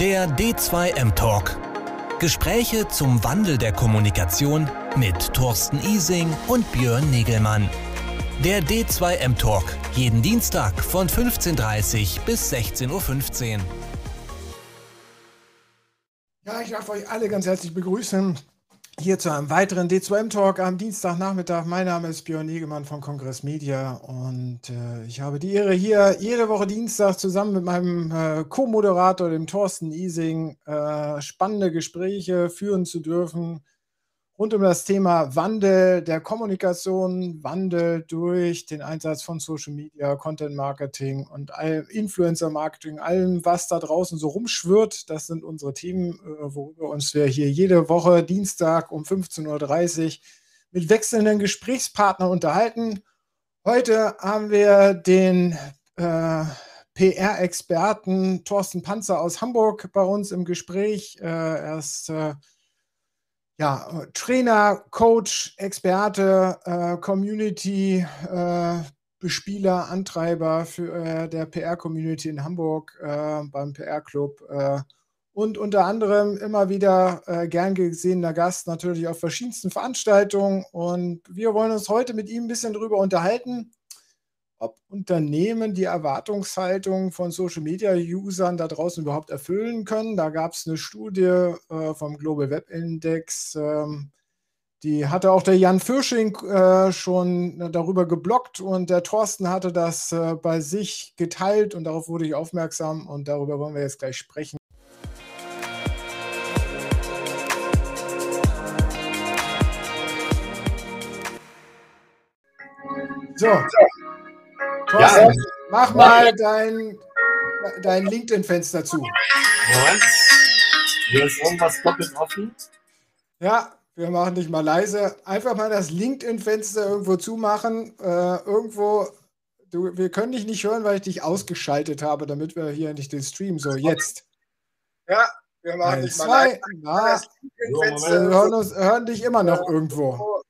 Der D2M Talk. Gespräche zum Wandel der Kommunikation mit Thorsten Ising und Björn Negelmann. Der D2M Talk. Jeden Dienstag von 15.30 Uhr bis 16.15 Uhr. Ja, ich darf euch alle ganz herzlich begrüßen hier zu einem weiteren D2M-Talk am Dienstagnachmittag. Mein Name ist Björn Negemann von Kongress Media und äh, ich habe die Ehre, hier jede Woche Dienstag zusammen mit meinem äh, Co-Moderator, dem Thorsten Ising, äh, spannende Gespräche führen zu dürfen rund um das Thema Wandel der Kommunikation, Wandel durch den Einsatz von Social Media, Content Marketing und Influencer Marketing, allem, was da draußen so rumschwirrt. Das sind unsere Themen, äh, worüber uns wir hier jede Woche Dienstag um 15.30 Uhr mit wechselnden Gesprächspartnern unterhalten. Heute haben wir den äh, PR-Experten Thorsten Panzer aus Hamburg bei uns im Gespräch. Äh, er ist äh, ja, Trainer, Coach, Experte, äh, Community, äh, Bespieler, Antreiber für äh, der PR-Community in Hamburg äh, beim PR-Club äh, und unter anderem immer wieder äh, gern gesehener Gast natürlich auf verschiedensten Veranstaltungen. Und wir wollen uns heute mit ihm ein bisschen darüber unterhalten, ob Unternehmen die Erwartungshaltung von Social-Media-Usern da draußen überhaupt erfüllen können. Da gab es eine Studie äh, vom Global Web Index, ähm, die hatte auch der Jan Fürsching äh, schon darüber geblockt und der Thorsten hatte das äh, bei sich geteilt und darauf wurde ich aufmerksam und darüber wollen wir jetzt gleich sprechen. So, Thorsten, ja. mach mal dein, dein LinkedIn-Fenster zu. Moment. Hier ist irgendwas doppelt offen. Ja, wir machen dich mal leise. Einfach mal das LinkedIn-Fenster irgendwo zumachen. Äh, irgendwo, du, wir können dich nicht hören, weil ich dich ausgeschaltet habe, damit wir hier nicht den Stream. So, jetzt. Ja, wir machen dich mal leise. Na, wir hören, uns, hören dich immer noch irgendwo.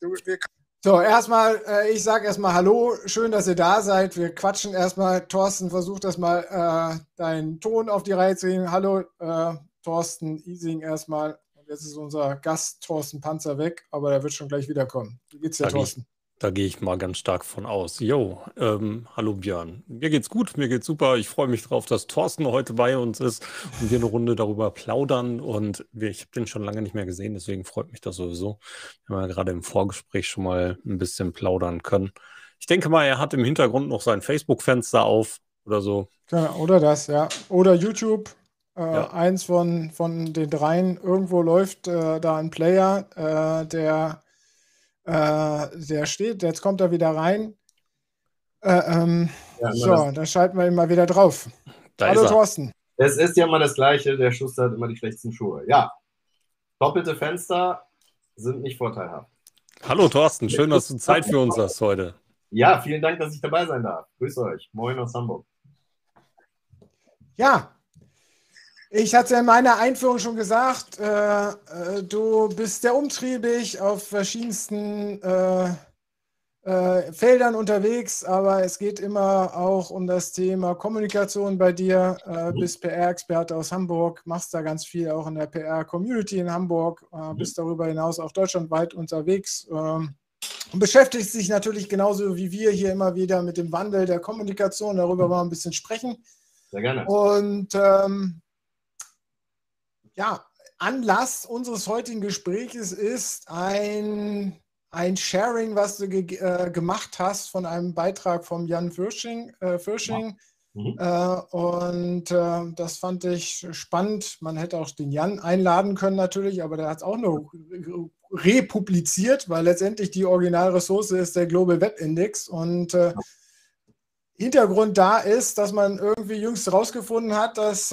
Du, wir so, erstmal, äh, ich sage erstmal Hallo, schön, dass ihr da seid. Wir quatschen erstmal. Thorsten, versuch das mal, äh, deinen Ton auf die Reihe zu bringen. Hallo, äh, Thorsten Ising erstmal. Und jetzt ist unser Gast Thorsten Panzer weg, aber der wird schon gleich wiederkommen. Wie geht's dir, Thorsten? Da gehe ich mal ganz stark von aus. Jo, ähm, hallo Björn. Mir geht's gut, mir geht's super. Ich freue mich drauf, dass Thorsten heute bei uns ist und wir eine Runde darüber plaudern. Und ich habe den schon lange nicht mehr gesehen, deswegen freut mich das sowieso. Wir haben ja gerade im Vorgespräch schon mal ein bisschen plaudern können. Ich denke mal, er hat im Hintergrund noch sein Facebook-Fenster auf oder so. Genau, oder das, ja. Oder YouTube. Äh, ja. Eins von, von den dreien. Irgendwo läuft äh, da ein Player, äh, der äh, der steht, jetzt kommt er wieder rein. Äh, ähm, ja, so, dann schalten wir ihn mal wieder drauf. Da Hallo Thorsten. Es ist ja immer das Gleiche, der Schuster hat immer die schlechtesten Schuhe. Ja, doppelte Fenster sind nicht vorteilhaft. Hallo Thorsten, schön, dass du Zeit für uns hast heute. Ja, vielen Dank, dass ich dabei sein darf. Grüße euch. Moin aus Hamburg. Ja, ich hatte in meiner Einführung schon gesagt, äh, äh, du bist sehr umtriebig auf verschiedensten äh, äh, Feldern unterwegs, aber es geht immer auch um das Thema Kommunikation bei dir. Äh, bist PR-Experte aus Hamburg, machst da ganz viel auch in der PR-Community in Hamburg, äh, mhm. bist darüber hinaus auch deutschlandweit unterwegs ähm, und beschäftigst dich natürlich genauso wie wir hier immer wieder mit dem Wandel der Kommunikation. Darüber wollen wir ein bisschen sprechen. Sehr gerne. Und ähm, ja, Anlass unseres heutigen Gesprächs ist ein, ein Sharing, was du ge äh, gemacht hast von einem Beitrag von Jan Fürsching. Äh, Fürsching. Mhm. Äh, und äh, das fand ich spannend. Man hätte auch den Jan einladen können natürlich, aber der hat es auch nur republiziert, weil letztendlich die Originalressource ist der Global Web Index. Und äh, Hintergrund da ist, dass man irgendwie jüngst herausgefunden hat, dass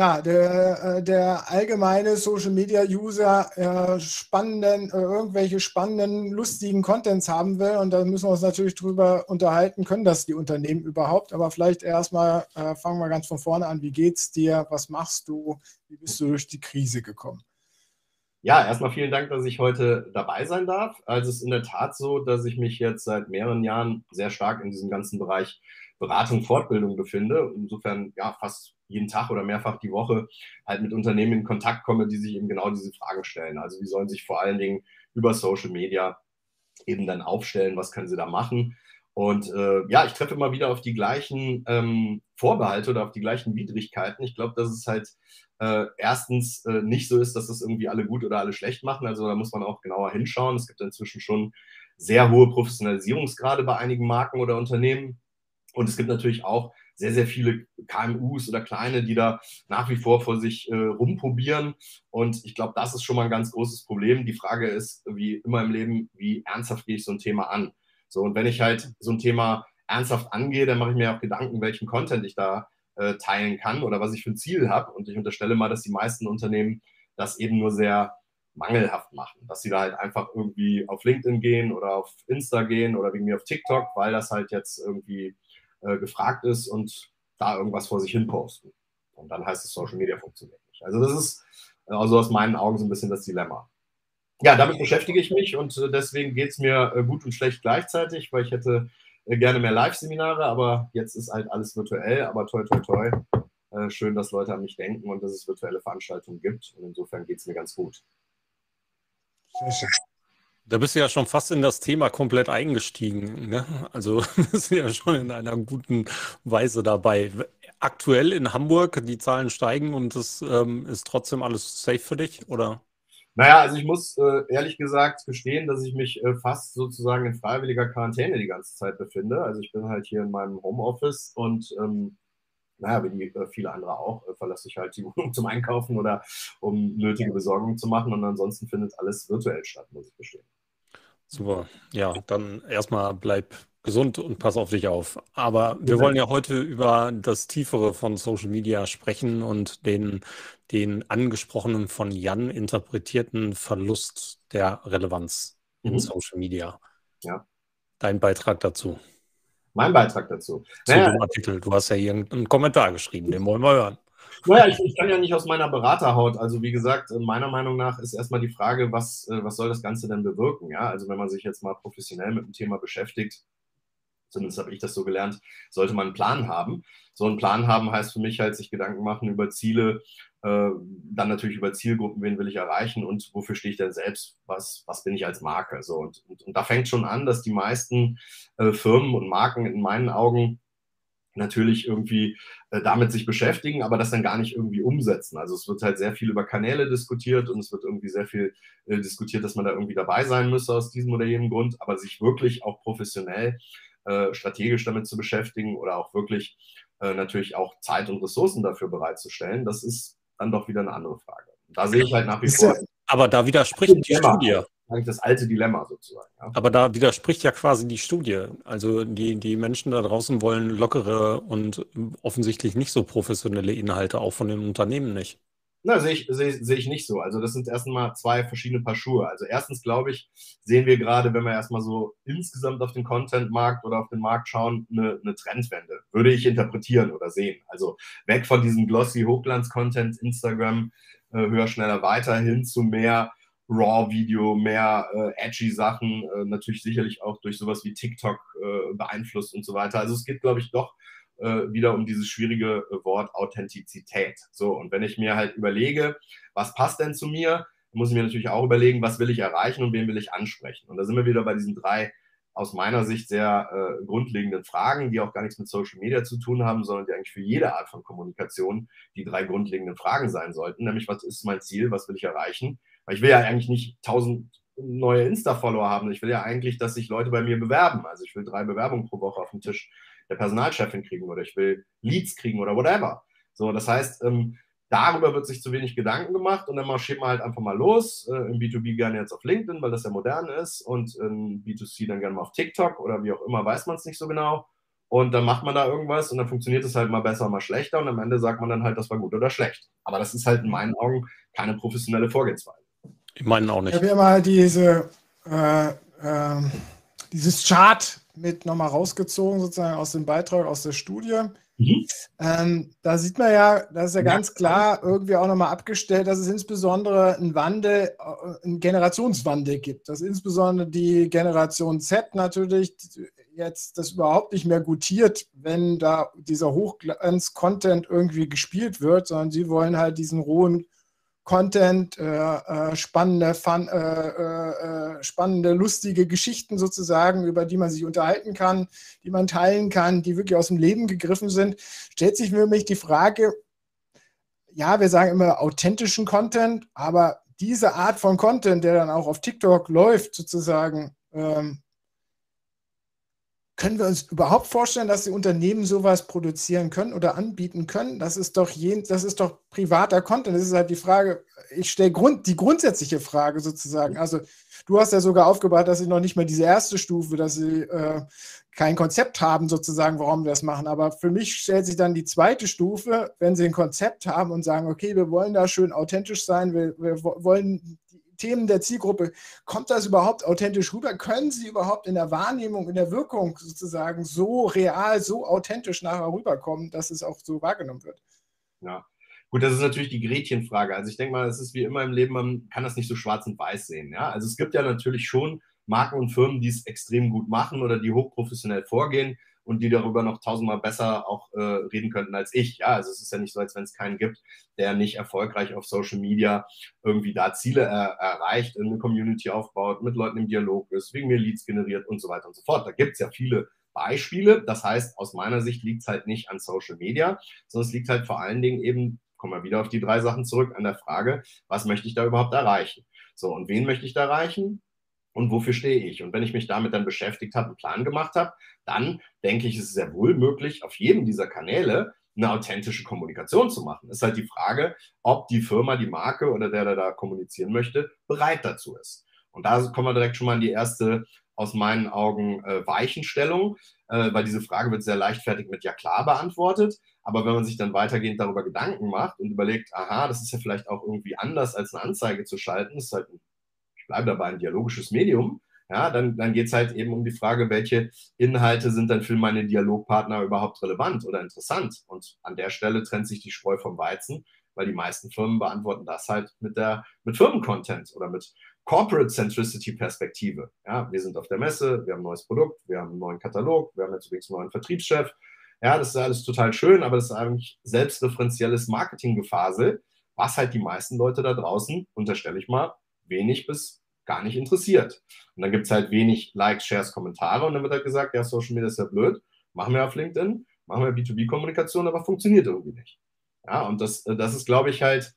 ja, der, äh, der allgemeine Social Media User äh, spannenden, äh, irgendwelche spannenden, lustigen Contents haben will. Und da müssen wir uns natürlich drüber unterhalten, können das die Unternehmen überhaupt? Aber vielleicht erstmal äh, fangen wir ganz von vorne an. Wie geht's dir? Was machst du? Wie bist du durch die Krise gekommen? Ja, erstmal vielen Dank, dass ich heute dabei sein darf. Also es ist in der Tat so, dass ich mich jetzt seit mehreren Jahren sehr stark in diesem ganzen Bereich Beratung, Fortbildung befinde. Insofern ja fast jeden Tag oder mehrfach die Woche halt mit Unternehmen in Kontakt komme, die sich eben genau diese Fragen stellen. Also wie sollen sich vor allen Dingen über Social Media eben dann aufstellen, was können sie da machen. Und äh, ja, ich treffe immer wieder auf die gleichen ähm, Vorbehalte oder auf die gleichen Widrigkeiten. Ich glaube, dass es halt äh, erstens äh, nicht so ist, dass das irgendwie alle gut oder alle schlecht machen. Also da muss man auch genauer hinschauen. Es gibt inzwischen schon sehr hohe Professionalisierungsgrade bei einigen Marken oder Unternehmen. Und es gibt natürlich auch sehr, sehr viele KMUs oder kleine, die da nach wie vor vor sich äh, rumprobieren. Und ich glaube, das ist schon mal ein ganz großes Problem. Die Frage ist, wie immer im Leben, wie ernsthaft gehe ich so ein Thema an? So, und wenn ich halt so ein Thema ernsthaft angehe, dann mache ich mir auch Gedanken, welchen Content ich da äh, teilen kann oder was ich für ein Ziel habe. Und ich unterstelle mal, dass die meisten Unternehmen das eben nur sehr mangelhaft machen, dass sie da halt einfach irgendwie auf LinkedIn gehen oder auf Insta gehen oder wegen mir auf TikTok, weil das halt jetzt irgendwie äh, gefragt ist und da irgendwas vor sich hin posten. Und dann heißt es, Social Media funktioniert nicht. Also das ist also aus meinen Augen so ein bisschen das Dilemma. Ja, damit beschäftige ich mich und äh, deswegen geht es mir äh, gut und schlecht gleichzeitig, weil ich hätte gerne mehr Live-Seminare, aber jetzt ist halt alles virtuell, aber toi, toi, toi. Schön, dass Leute an mich denken und dass es virtuelle Veranstaltungen gibt. Und insofern geht es mir ganz gut. Sehr schön. Da bist du ja schon fast in das Thema komplett eingestiegen. Ne? Also bist du ja schon in einer guten Weise dabei. Aktuell in Hamburg, die Zahlen steigen und es ähm, ist trotzdem alles safe für dich, oder? Naja, also ich muss äh, ehrlich gesagt gestehen, dass ich mich äh, fast sozusagen in freiwilliger Quarantäne die ganze Zeit befinde. Also ich bin halt hier in meinem Homeoffice und ähm, naja, wie die, äh, viele andere auch, äh, verlasse ich halt die Wohnung zum Einkaufen oder um nötige Besorgungen zu machen. Und ansonsten findet alles virtuell statt, muss ich gestehen. Super. Ja, dann erstmal bleib gesund und pass auf dich auf. Aber wir wollen ja heute über das Tiefere von Social Media sprechen und den, den angesprochenen von Jan interpretierten Verlust der Relevanz mhm. in Social Media. Ja. Dein Beitrag dazu. Mein Beitrag dazu. Zu naja, dem Artikel. Du hast ja hier einen Kommentar geschrieben, den wollen wir hören. Naja, ich, ich, kann ja nicht aus meiner Beraterhaut. Also wie gesagt, meiner Meinung nach ist erstmal die Frage, was, äh, was soll das Ganze denn bewirken? Ja, also wenn man sich jetzt mal professionell mit dem Thema beschäftigt, zumindest habe ich das so gelernt, sollte man einen Plan haben. So einen Plan haben heißt für mich halt, sich Gedanken machen über Ziele, äh, dann natürlich über Zielgruppen, wen will ich erreichen und wofür stehe ich denn selbst, was, was bin ich als Marke. So, und, und, und da fängt schon an, dass die meisten äh, Firmen und Marken in meinen Augen natürlich irgendwie äh, damit sich beschäftigen, aber das dann gar nicht irgendwie umsetzen. Also es wird halt sehr viel über Kanäle diskutiert und es wird irgendwie sehr viel äh, diskutiert, dass man da irgendwie dabei sein müsse aus diesem oder jenem Grund, aber sich wirklich auch professionell äh, strategisch damit zu beschäftigen oder auch wirklich äh, natürlich auch Zeit und Ressourcen dafür bereitzustellen, das ist dann doch wieder eine andere Frage. Da sehe ich halt nach wie vor. Aber da widerspricht die Studie. Eigentlich das alte Dilemma sozusagen. Ja. Aber da widerspricht ja quasi die Studie. Also die, die Menschen da draußen wollen lockere und offensichtlich nicht so professionelle Inhalte, auch von den Unternehmen nicht. Na, sehe ich, sehe, sehe ich nicht so. Also das sind erstmal zwei verschiedene Paar Schuhe. Also erstens glaube ich, sehen wir gerade, wenn wir erstmal so insgesamt auf den Content-Markt oder auf den Markt schauen, eine, eine Trendwende. Würde ich interpretieren oder sehen. Also weg von diesem glossy Hochglanz-Content, Instagram, äh, höher, schneller, weiter hin zu mehr Raw-Video, mehr äh, edgy Sachen, äh, natürlich sicherlich auch durch sowas wie TikTok äh, beeinflusst und so weiter. Also es geht, glaube ich, doch äh, wieder um dieses schwierige äh, Wort Authentizität. So, und wenn ich mir halt überlege, was passt denn zu mir, muss ich mir natürlich auch überlegen, was will ich erreichen und wen will ich ansprechen. Und da sind wir wieder bei diesen drei aus meiner Sicht sehr äh, grundlegenden Fragen, die auch gar nichts mit Social Media zu tun haben, sondern die eigentlich für jede Art von Kommunikation die drei grundlegenden Fragen sein sollten. Nämlich, was ist mein Ziel, was will ich erreichen? Weil ich will ja eigentlich nicht tausend neue Insta-Follower haben. Ich will ja eigentlich, dass sich Leute bei mir bewerben. Also ich will drei Bewerbungen pro Woche auf den Tisch der Personalchefin kriegen oder ich will Leads kriegen oder whatever. So, das heißt, ähm, darüber wird sich zu wenig Gedanken gemacht und dann marschiert man halt einfach mal los. Äh, Im B2B gerne jetzt auf LinkedIn, weil das ja modern ist und im B2C dann gerne mal auf TikTok oder wie auch immer, weiß man es nicht so genau. Und dann macht man da irgendwas und dann funktioniert es halt mal besser, mal schlechter und am Ende sagt man dann halt, das war gut oder schlecht. Aber das ist halt in meinen Augen keine professionelle Vorgehensweise. Ich meine auch nicht. Ich habe ja mal diese, äh, äh, dieses Chart mit nochmal rausgezogen, sozusagen aus dem Beitrag, aus der Studie. Mhm. Ähm, da sieht man ja, das ist ja, ja ganz klar irgendwie auch nochmal abgestellt, dass es insbesondere einen Wandel, äh, einen Generationswandel gibt. Dass insbesondere die Generation Z natürlich jetzt das überhaupt nicht mehr gutiert, wenn da dieser Hochglanz-Content irgendwie gespielt wird, sondern sie wollen halt diesen rohen Content, äh, äh, spannende, fun, äh, äh, spannende, lustige Geschichten sozusagen, über die man sich unterhalten kann, die man teilen kann, die wirklich aus dem Leben gegriffen sind, stellt sich für mich die Frage, ja, wir sagen immer authentischen Content, aber diese Art von Content, der dann auch auf TikTok läuft, sozusagen, ähm, können wir uns überhaupt vorstellen, dass die Unternehmen sowas produzieren können oder anbieten können? Das ist doch, je, das ist doch privater Content. Das ist halt die Frage, ich stelle Grund, die grundsätzliche Frage sozusagen. Also du hast ja sogar aufgebaut, dass sie noch nicht mal diese erste Stufe, dass sie äh, kein Konzept haben sozusagen, warum wir das machen. Aber für mich stellt sich dann die zweite Stufe, wenn sie ein Konzept haben und sagen, okay, wir wollen da schön authentisch sein, wir, wir wollen Themen der Zielgruppe. Kommt das überhaupt authentisch rüber? Können sie überhaupt in der Wahrnehmung, in der Wirkung sozusagen so real, so authentisch nachher rüberkommen, dass es auch so wahrgenommen wird? Ja. Gut, das ist natürlich die Gretchenfrage. Also ich denke mal, es ist wie immer im Leben, man kann das nicht so schwarz und weiß sehen. Ja? Also es gibt ja natürlich schon Marken und Firmen, die es extrem gut machen oder die hochprofessionell vorgehen und die darüber noch tausendmal besser auch äh, reden könnten als ich. Ja, also es ist ja nicht so, als wenn es keinen gibt, der nicht erfolgreich auf Social Media irgendwie da Ziele er erreicht, eine Community aufbaut, mit Leuten im Dialog ist, wegen mir Leads generiert und so weiter und so fort. Da gibt es ja viele Beispiele. Das heißt, aus meiner Sicht liegt es halt nicht an Social Media, sondern es liegt halt vor allen Dingen eben, kommen wir wieder auf die drei Sachen zurück, an der Frage, was möchte ich da überhaupt erreichen? So, und wen möchte ich da erreichen? Und wofür stehe ich. Und wenn ich mich damit dann beschäftigt habe, einen Plan gemacht habe, dann denke ich, es ist sehr wohl möglich, auf jedem dieser Kanäle eine authentische Kommunikation zu machen. Es ist halt die Frage, ob die Firma, die Marke oder der, der da kommunizieren möchte, bereit dazu ist. Und da kommen wir direkt schon mal in die erste, aus meinen Augen, äh, Weichenstellung, äh, weil diese Frage wird sehr leichtfertig mit Ja klar beantwortet. Aber wenn man sich dann weitergehend darüber Gedanken macht und überlegt, aha, das ist ja vielleicht auch irgendwie anders als eine Anzeige zu schalten, ist halt ein bleibe dabei, ein dialogisches Medium, ja, dann, dann geht es halt eben um die Frage, welche Inhalte sind dann für meine Dialogpartner überhaupt relevant oder interessant. Und an der Stelle trennt sich die Spreu vom Weizen, weil die meisten Firmen beantworten das halt mit der mit Firmencontent oder mit Corporate Centricity Perspektive. Ja, wir sind auf der Messe, wir haben ein neues Produkt, wir haben einen neuen Katalog, wir haben jetzt übrigens einen neuen Vertriebschef. Ja, das ist alles total schön, aber das ist eigentlich selbstreferenzielles Marketinggefasel, was halt die meisten Leute da draußen, unterstelle ich mal, wenig bis gar nicht interessiert. Und dann gibt es halt wenig Likes, Shares, Kommentare und dann wird halt gesagt, ja, Social Media ist ja blöd, machen wir auf LinkedIn, machen wir B2B-Kommunikation, aber funktioniert irgendwie nicht. Ja, und das, das ist, glaube ich, halt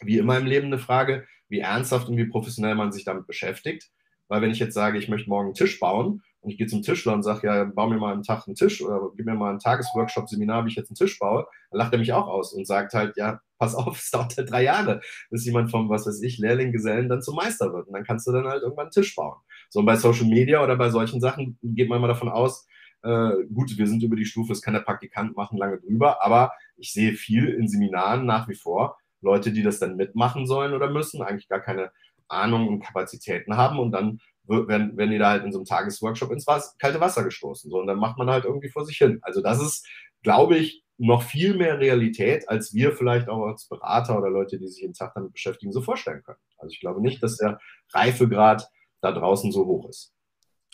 wie immer im Leben eine Frage, wie ernsthaft und wie professionell man sich damit beschäftigt. Weil wenn ich jetzt sage, ich möchte morgen einen Tisch bauen und ich gehe zum Tischler und sage, ja, bau mir mal einen Tag einen Tisch oder gib mir mal ein Tagesworkshop, Seminar, wie ich jetzt einen Tisch baue, dann lacht er mich auch aus und sagt halt, ja, pass auf, es dauert halt drei Jahre, bis jemand vom, was weiß ich, Lehrling, Gesellen dann zum Meister wird. Und dann kannst du dann halt irgendwann einen Tisch bauen. So, und bei Social Media oder bei solchen Sachen geht man mal davon aus, äh, gut, wir sind über die Stufe, das kann der Praktikant machen, lange drüber, aber ich sehe viel in Seminaren nach wie vor, Leute, die das dann mitmachen sollen oder müssen, eigentlich gar keine Ahnung und Kapazitäten haben und dann werden, werden die da halt in so einem Tagesworkshop ins Wasser, kalte Wasser gestoßen. So, und dann macht man halt irgendwie vor sich hin. Also das ist, glaube ich, noch viel mehr Realität, als wir vielleicht auch als Berater oder Leute, die sich jeden Tag damit beschäftigen, so vorstellen können. Also ich glaube nicht, dass der Reifegrad da draußen so hoch ist.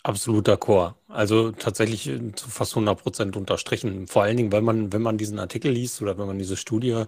Absolut d'accord. Also tatsächlich äh, zu fast 100 Prozent unterstrichen. Vor allen Dingen, weil man, wenn man diesen Artikel liest oder wenn man diese Studie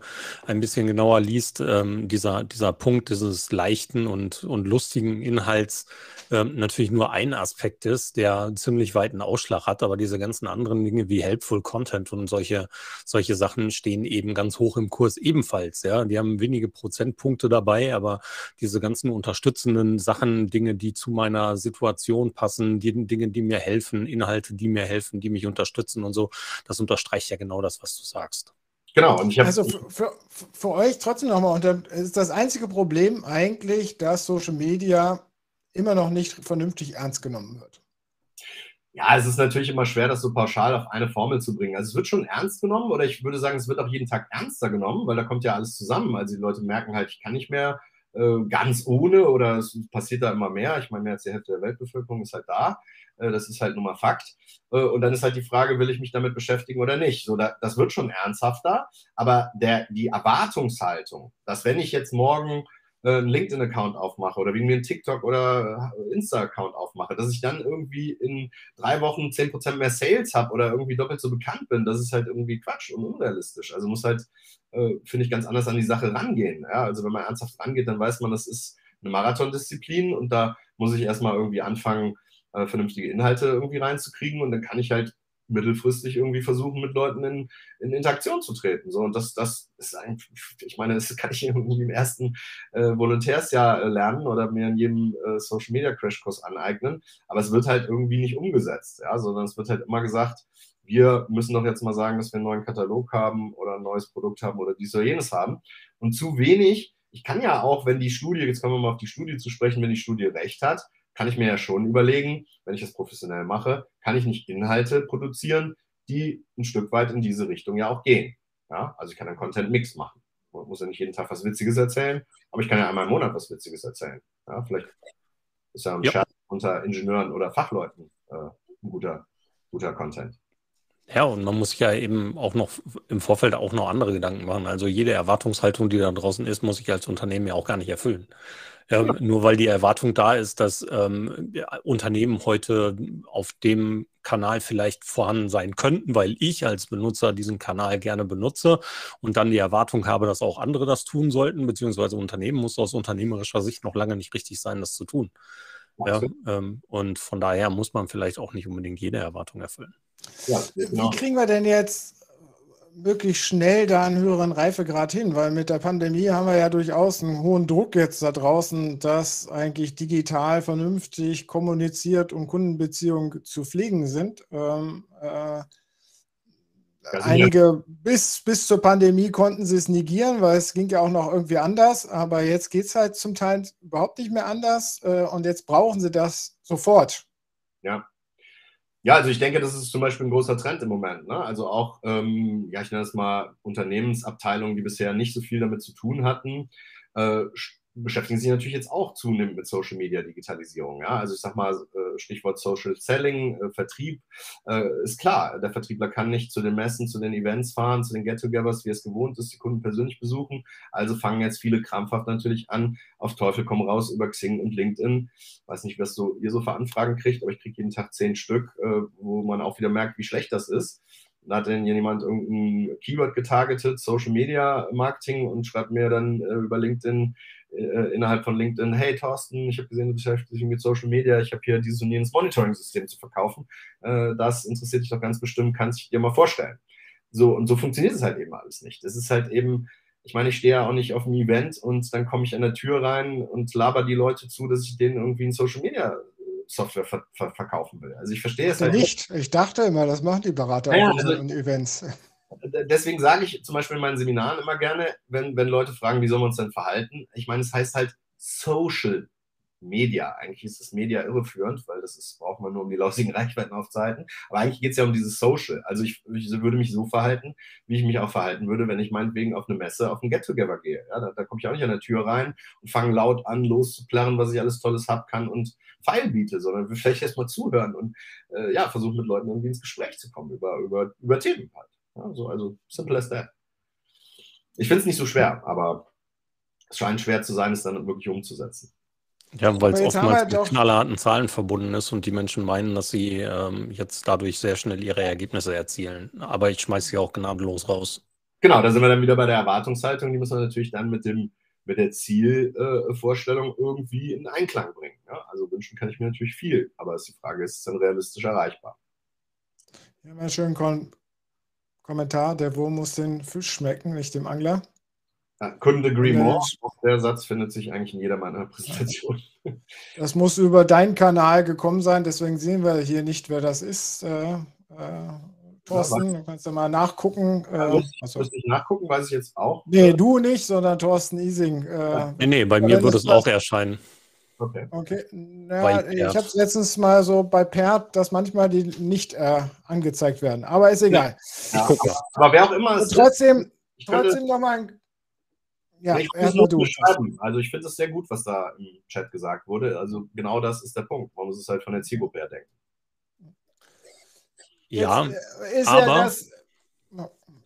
ein bisschen genauer liest, ähm, dieser, dieser Punkt dieses leichten und, und lustigen Inhalts ähm, natürlich nur ein Aspekt ist, der ziemlich weiten Ausschlag hat, aber diese ganzen anderen Dinge wie Helpful Content und solche, solche Sachen stehen eben ganz hoch im Kurs ebenfalls. Ja, die haben wenige Prozentpunkte dabei, aber diese ganzen unterstützenden Sachen, Dinge, die zu meiner Situation passen, die Dinge, die mir helfen, Inhalte, die mir helfen, die mich unterstützen und so. Das unterstreicht ja genau das, was du sagst. Genau. Und ich also für, für, für euch trotzdem nochmal, und ist das einzige Problem eigentlich, dass Social Media immer noch nicht vernünftig ernst genommen wird. Ja, es ist natürlich immer schwer, das so pauschal auf eine Formel zu bringen. Also es wird schon ernst genommen oder ich würde sagen, es wird auch jeden Tag ernster genommen, weil da kommt ja alles zusammen. Also die Leute merken halt, ich kann nicht mehr äh, ganz ohne oder es passiert da immer mehr. Ich meine, mehr als die Hälfte der Weltbevölkerung ist halt da. Äh, das ist halt nun mal Fakt. Äh, und dann ist halt die Frage, will ich mich damit beschäftigen oder nicht? So, da, das wird schon ernsthafter, aber der, die Erwartungshaltung, dass wenn ich jetzt morgen einen LinkedIn-Account aufmache oder wegen mir einen TikTok- oder äh, Insta-Account aufmache, dass ich dann irgendwie in drei Wochen 10% mehr Sales habe oder irgendwie doppelt so bekannt bin, das ist halt irgendwie Quatsch und unrealistisch. Also muss halt, äh, finde ich, ganz anders an die Sache rangehen. Ja? Also wenn man ernsthaft rangeht, dann weiß man, das ist eine Marathondisziplin und da muss ich erstmal irgendwie anfangen, äh, vernünftige Inhalte irgendwie reinzukriegen und dann kann ich halt mittelfristig irgendwie versuchen, mit Leuten in, in Interaktion zu treten. So, und das, das ist ein, ich meine, das kann ich irgendwie im ersten äh, Volontärsjahr äh, lernen oder mir in jedem äh, Social Media Crashkurs aneignen. Aber es wird halt irgendwie nicht umgesetzt, ja, sondern es wird halt immer gesagt, wir müssen doch jetzt mal sagen, dass wir einen neuen Katalog haben oder ein neues Produkt haben oder dies oder jenes haben. Und zu wenig, ich kann ja auch, wenn die Studie, jetzt kommen wir mal auf die Studie zu sprechen, wenn die Studie recht hat, kann ich mir ja schon überlegen, wenn ich das professionell mache, kann ich nicht Inhalte produzieren, die ein Stück weit in diese Richtung ja auch gehen. Ja? Also ich kann einen Content-Mix machen. Man muss ja nicht jeden Tag was Witziges erzählen, aber ich kann ja einmal im Monat was Witziges erzählen. Ja? Vielleicht ist ja ein ja. Scherz unter Ingenieuren oder Fachleuten äh, ein guter, guter Content. Ja, und man muss ja eben auch noch im Vorfeld auch noch andere Gedanken machen. Also jede Erwartungshaltung, die da draußen ist, muss ich als Unternehmen ja auch gar nicht erfüllen. Ähm, nur weil die Erwartung da ist, dass ähm, Unternehmen heute auf dem Kanal vielleicht vorhanden sein könnten, weil ich als Benutzer diesen Kanal gerne benutze und dann die Erwartung habe, dass auch andere das tun sollten, beziehungsweise Unternehmen muss aus unternehmerischer Sicht noch lange nicht richtig sein, das zu tun. Ja, ähm, und von daher muss man vielleicht auch nicht unbedingt jede Erwartung erfüllen. Ja, genau. Wie kriegen wir denn jetzt wirklich schnell da einen höheren Reifegrad hin, weil mit der Pandemie haben wir ja durchaus einen hohen Druck jetzt da draußen, dass eigentlich digital vernünftig kommuniziert und Kundenbeziehungen zu pflegen sind. Ähm, äh, einige bis, bis zur Pandemie konnten sie es negieren, weil es ging ja auch noch irgendwie anders, aber jetzt geht es halt zum Teil überhaupt nicht mehr anders äh, und jetzt brauchen sie das sofort. Ja, ja, also ich denke, das ist zum Beispiel ein großer Trend im Moment. Ne? Also auch, ähm, ja, ich nenne das mal Unternehmensabteilungen, die bisher nicht so viel damit zu tun hatten, äh, beschäftigen sich natürlich jetzt auch zunehmend mit Social Media Digitalisierung. Ja? Also ich sag mal, äh, Stichwort Social Selling, äh, Vertrieb, äh, ist klar, der Vertriebler kann nicht zu den Messen, zu den Events fahren, zu den Get-togethers, wie es gewohnt ist, die Kunden persönlich besuchen. Also fangen jetzt viele krampfhaft natürlich an, auf Teufel komm raus über Xing und LinkedIn. Weiß nicht, was so, ihr so für Anfragen kriegt, aber ich kriege jeden Tag zehn Stück, wo man auch wieder merkt, wie schlecht das ist. Da hat dann jemand irgendein Keyword getargetet, Social Media Marketing und schreibt mir dann über LinkedIn, äh, innerhalb von LinkedIn, hey Thorsten, ich habe gesehen, du beschäftigst dich mit Social Media, ich habe hier dieses und jenes Monitoring-System zu verkaufen. Äh, das interessiert dich doch ganz bestimmt, kannst du dir mal vorstellen. So, und so funktioniert es halt eben alles nicht. Es ist halt eben, ich meine, ich stehe ja auch nicht auf einem Event und dann komme ich an der Tür rein und laber die Leute zu, dass ich denen irgendwie ein Social Media Software ver ver verkaufen will. Also ich verstehe es halt nicht. Ich dachte immer, das machen die Berater ja, auch also, in Events deswegen sage ich zum Beispiel in meinen Seminaren immer gerne, wenn, wenn Leute fragen, wie sollen wir uns denn verhalten? Ich meine, es heißt halt Social Media. Eigentlich ist das Media irreführend, weil das ist, braucht man nur, um die lausigen Reichweiten aufzuhalten. Aber eigentlich geht es ja um dieses Social. Also ich, ich, würde mich so verhalten, wie ich mich auch verhalten würde, wenn ich meinetwegen auf eine Messe, auf ein Get-Together gehe. Ja, da, da komme ich auch nicht an der Tür rein und fange laut an, loszuplärren, was ich alles Tolles habe, kann und Pfeil biete, sondern will vielleicht erstmal zuhören und äh, ja, versuchen mit Leuten irgendwie ins Gespräch zu kommen über, über, über Themen halt. Ja, so, also simple as that. Ich finde es nicht so schwer, aber es scheint schwer zu sein, es dann wirklich umzusetzen. Ja, weil es oftmals mit knallharten Zahlen verbunden ist und die Menschen meinen, dass sie ähm, jetzt dadurch sehr schnell ihre Ergebnisse erzielen. Aber ich schmeiße sie auch gnadenlos raus. Genau, da sind wir dann wieder bei der Erwartungshaltung. Die muss man natürlich dann mit, dem, mit der Zielvorstellung äh, irgendwie in Einklang bringen. Ja? Also wünschen kann ich mir natürlich viel, aber die Frage ist, ist es dann realistisch erreichbar? Ja, mal schön Kommentar, der Wurm muss den Fisch schmecken, nicht dem Angler. Ja, couldn't agree more. Auch der Satz findet sich eigentlich in jeder meiner Präsentationen. Das muss über deinen Kanal gekommen sein, deswegen sehen wir hier nicht, wer das ist. Äh, äh, Thorsten, du kannst ja mal nachgucken. Ja, äh, muss, also. muss ich nachgucken, weiß ich jetzt auch. Nee, du nicht, sondern Thorsten Ising. Äh, nee, nee, bei mir würde es auch erscheinen. Okay. Okay. Ja, ich habe es letztens mal so bei Pert, dass manchmal die nicht äh, angezeigt werden. Aber ist egal. Ja, aber, aber wer auch immer es trotzdem, ist, trotzdem nochmal ein. Ja, ich erstmal du. Also ich finde es sehr gut, was da im Chat gesagt wurde. Also genau das ist der Punkt. Man muss es halt von der Zielgruppe her denken. Ja, Jetzt, äh, aber, ja das.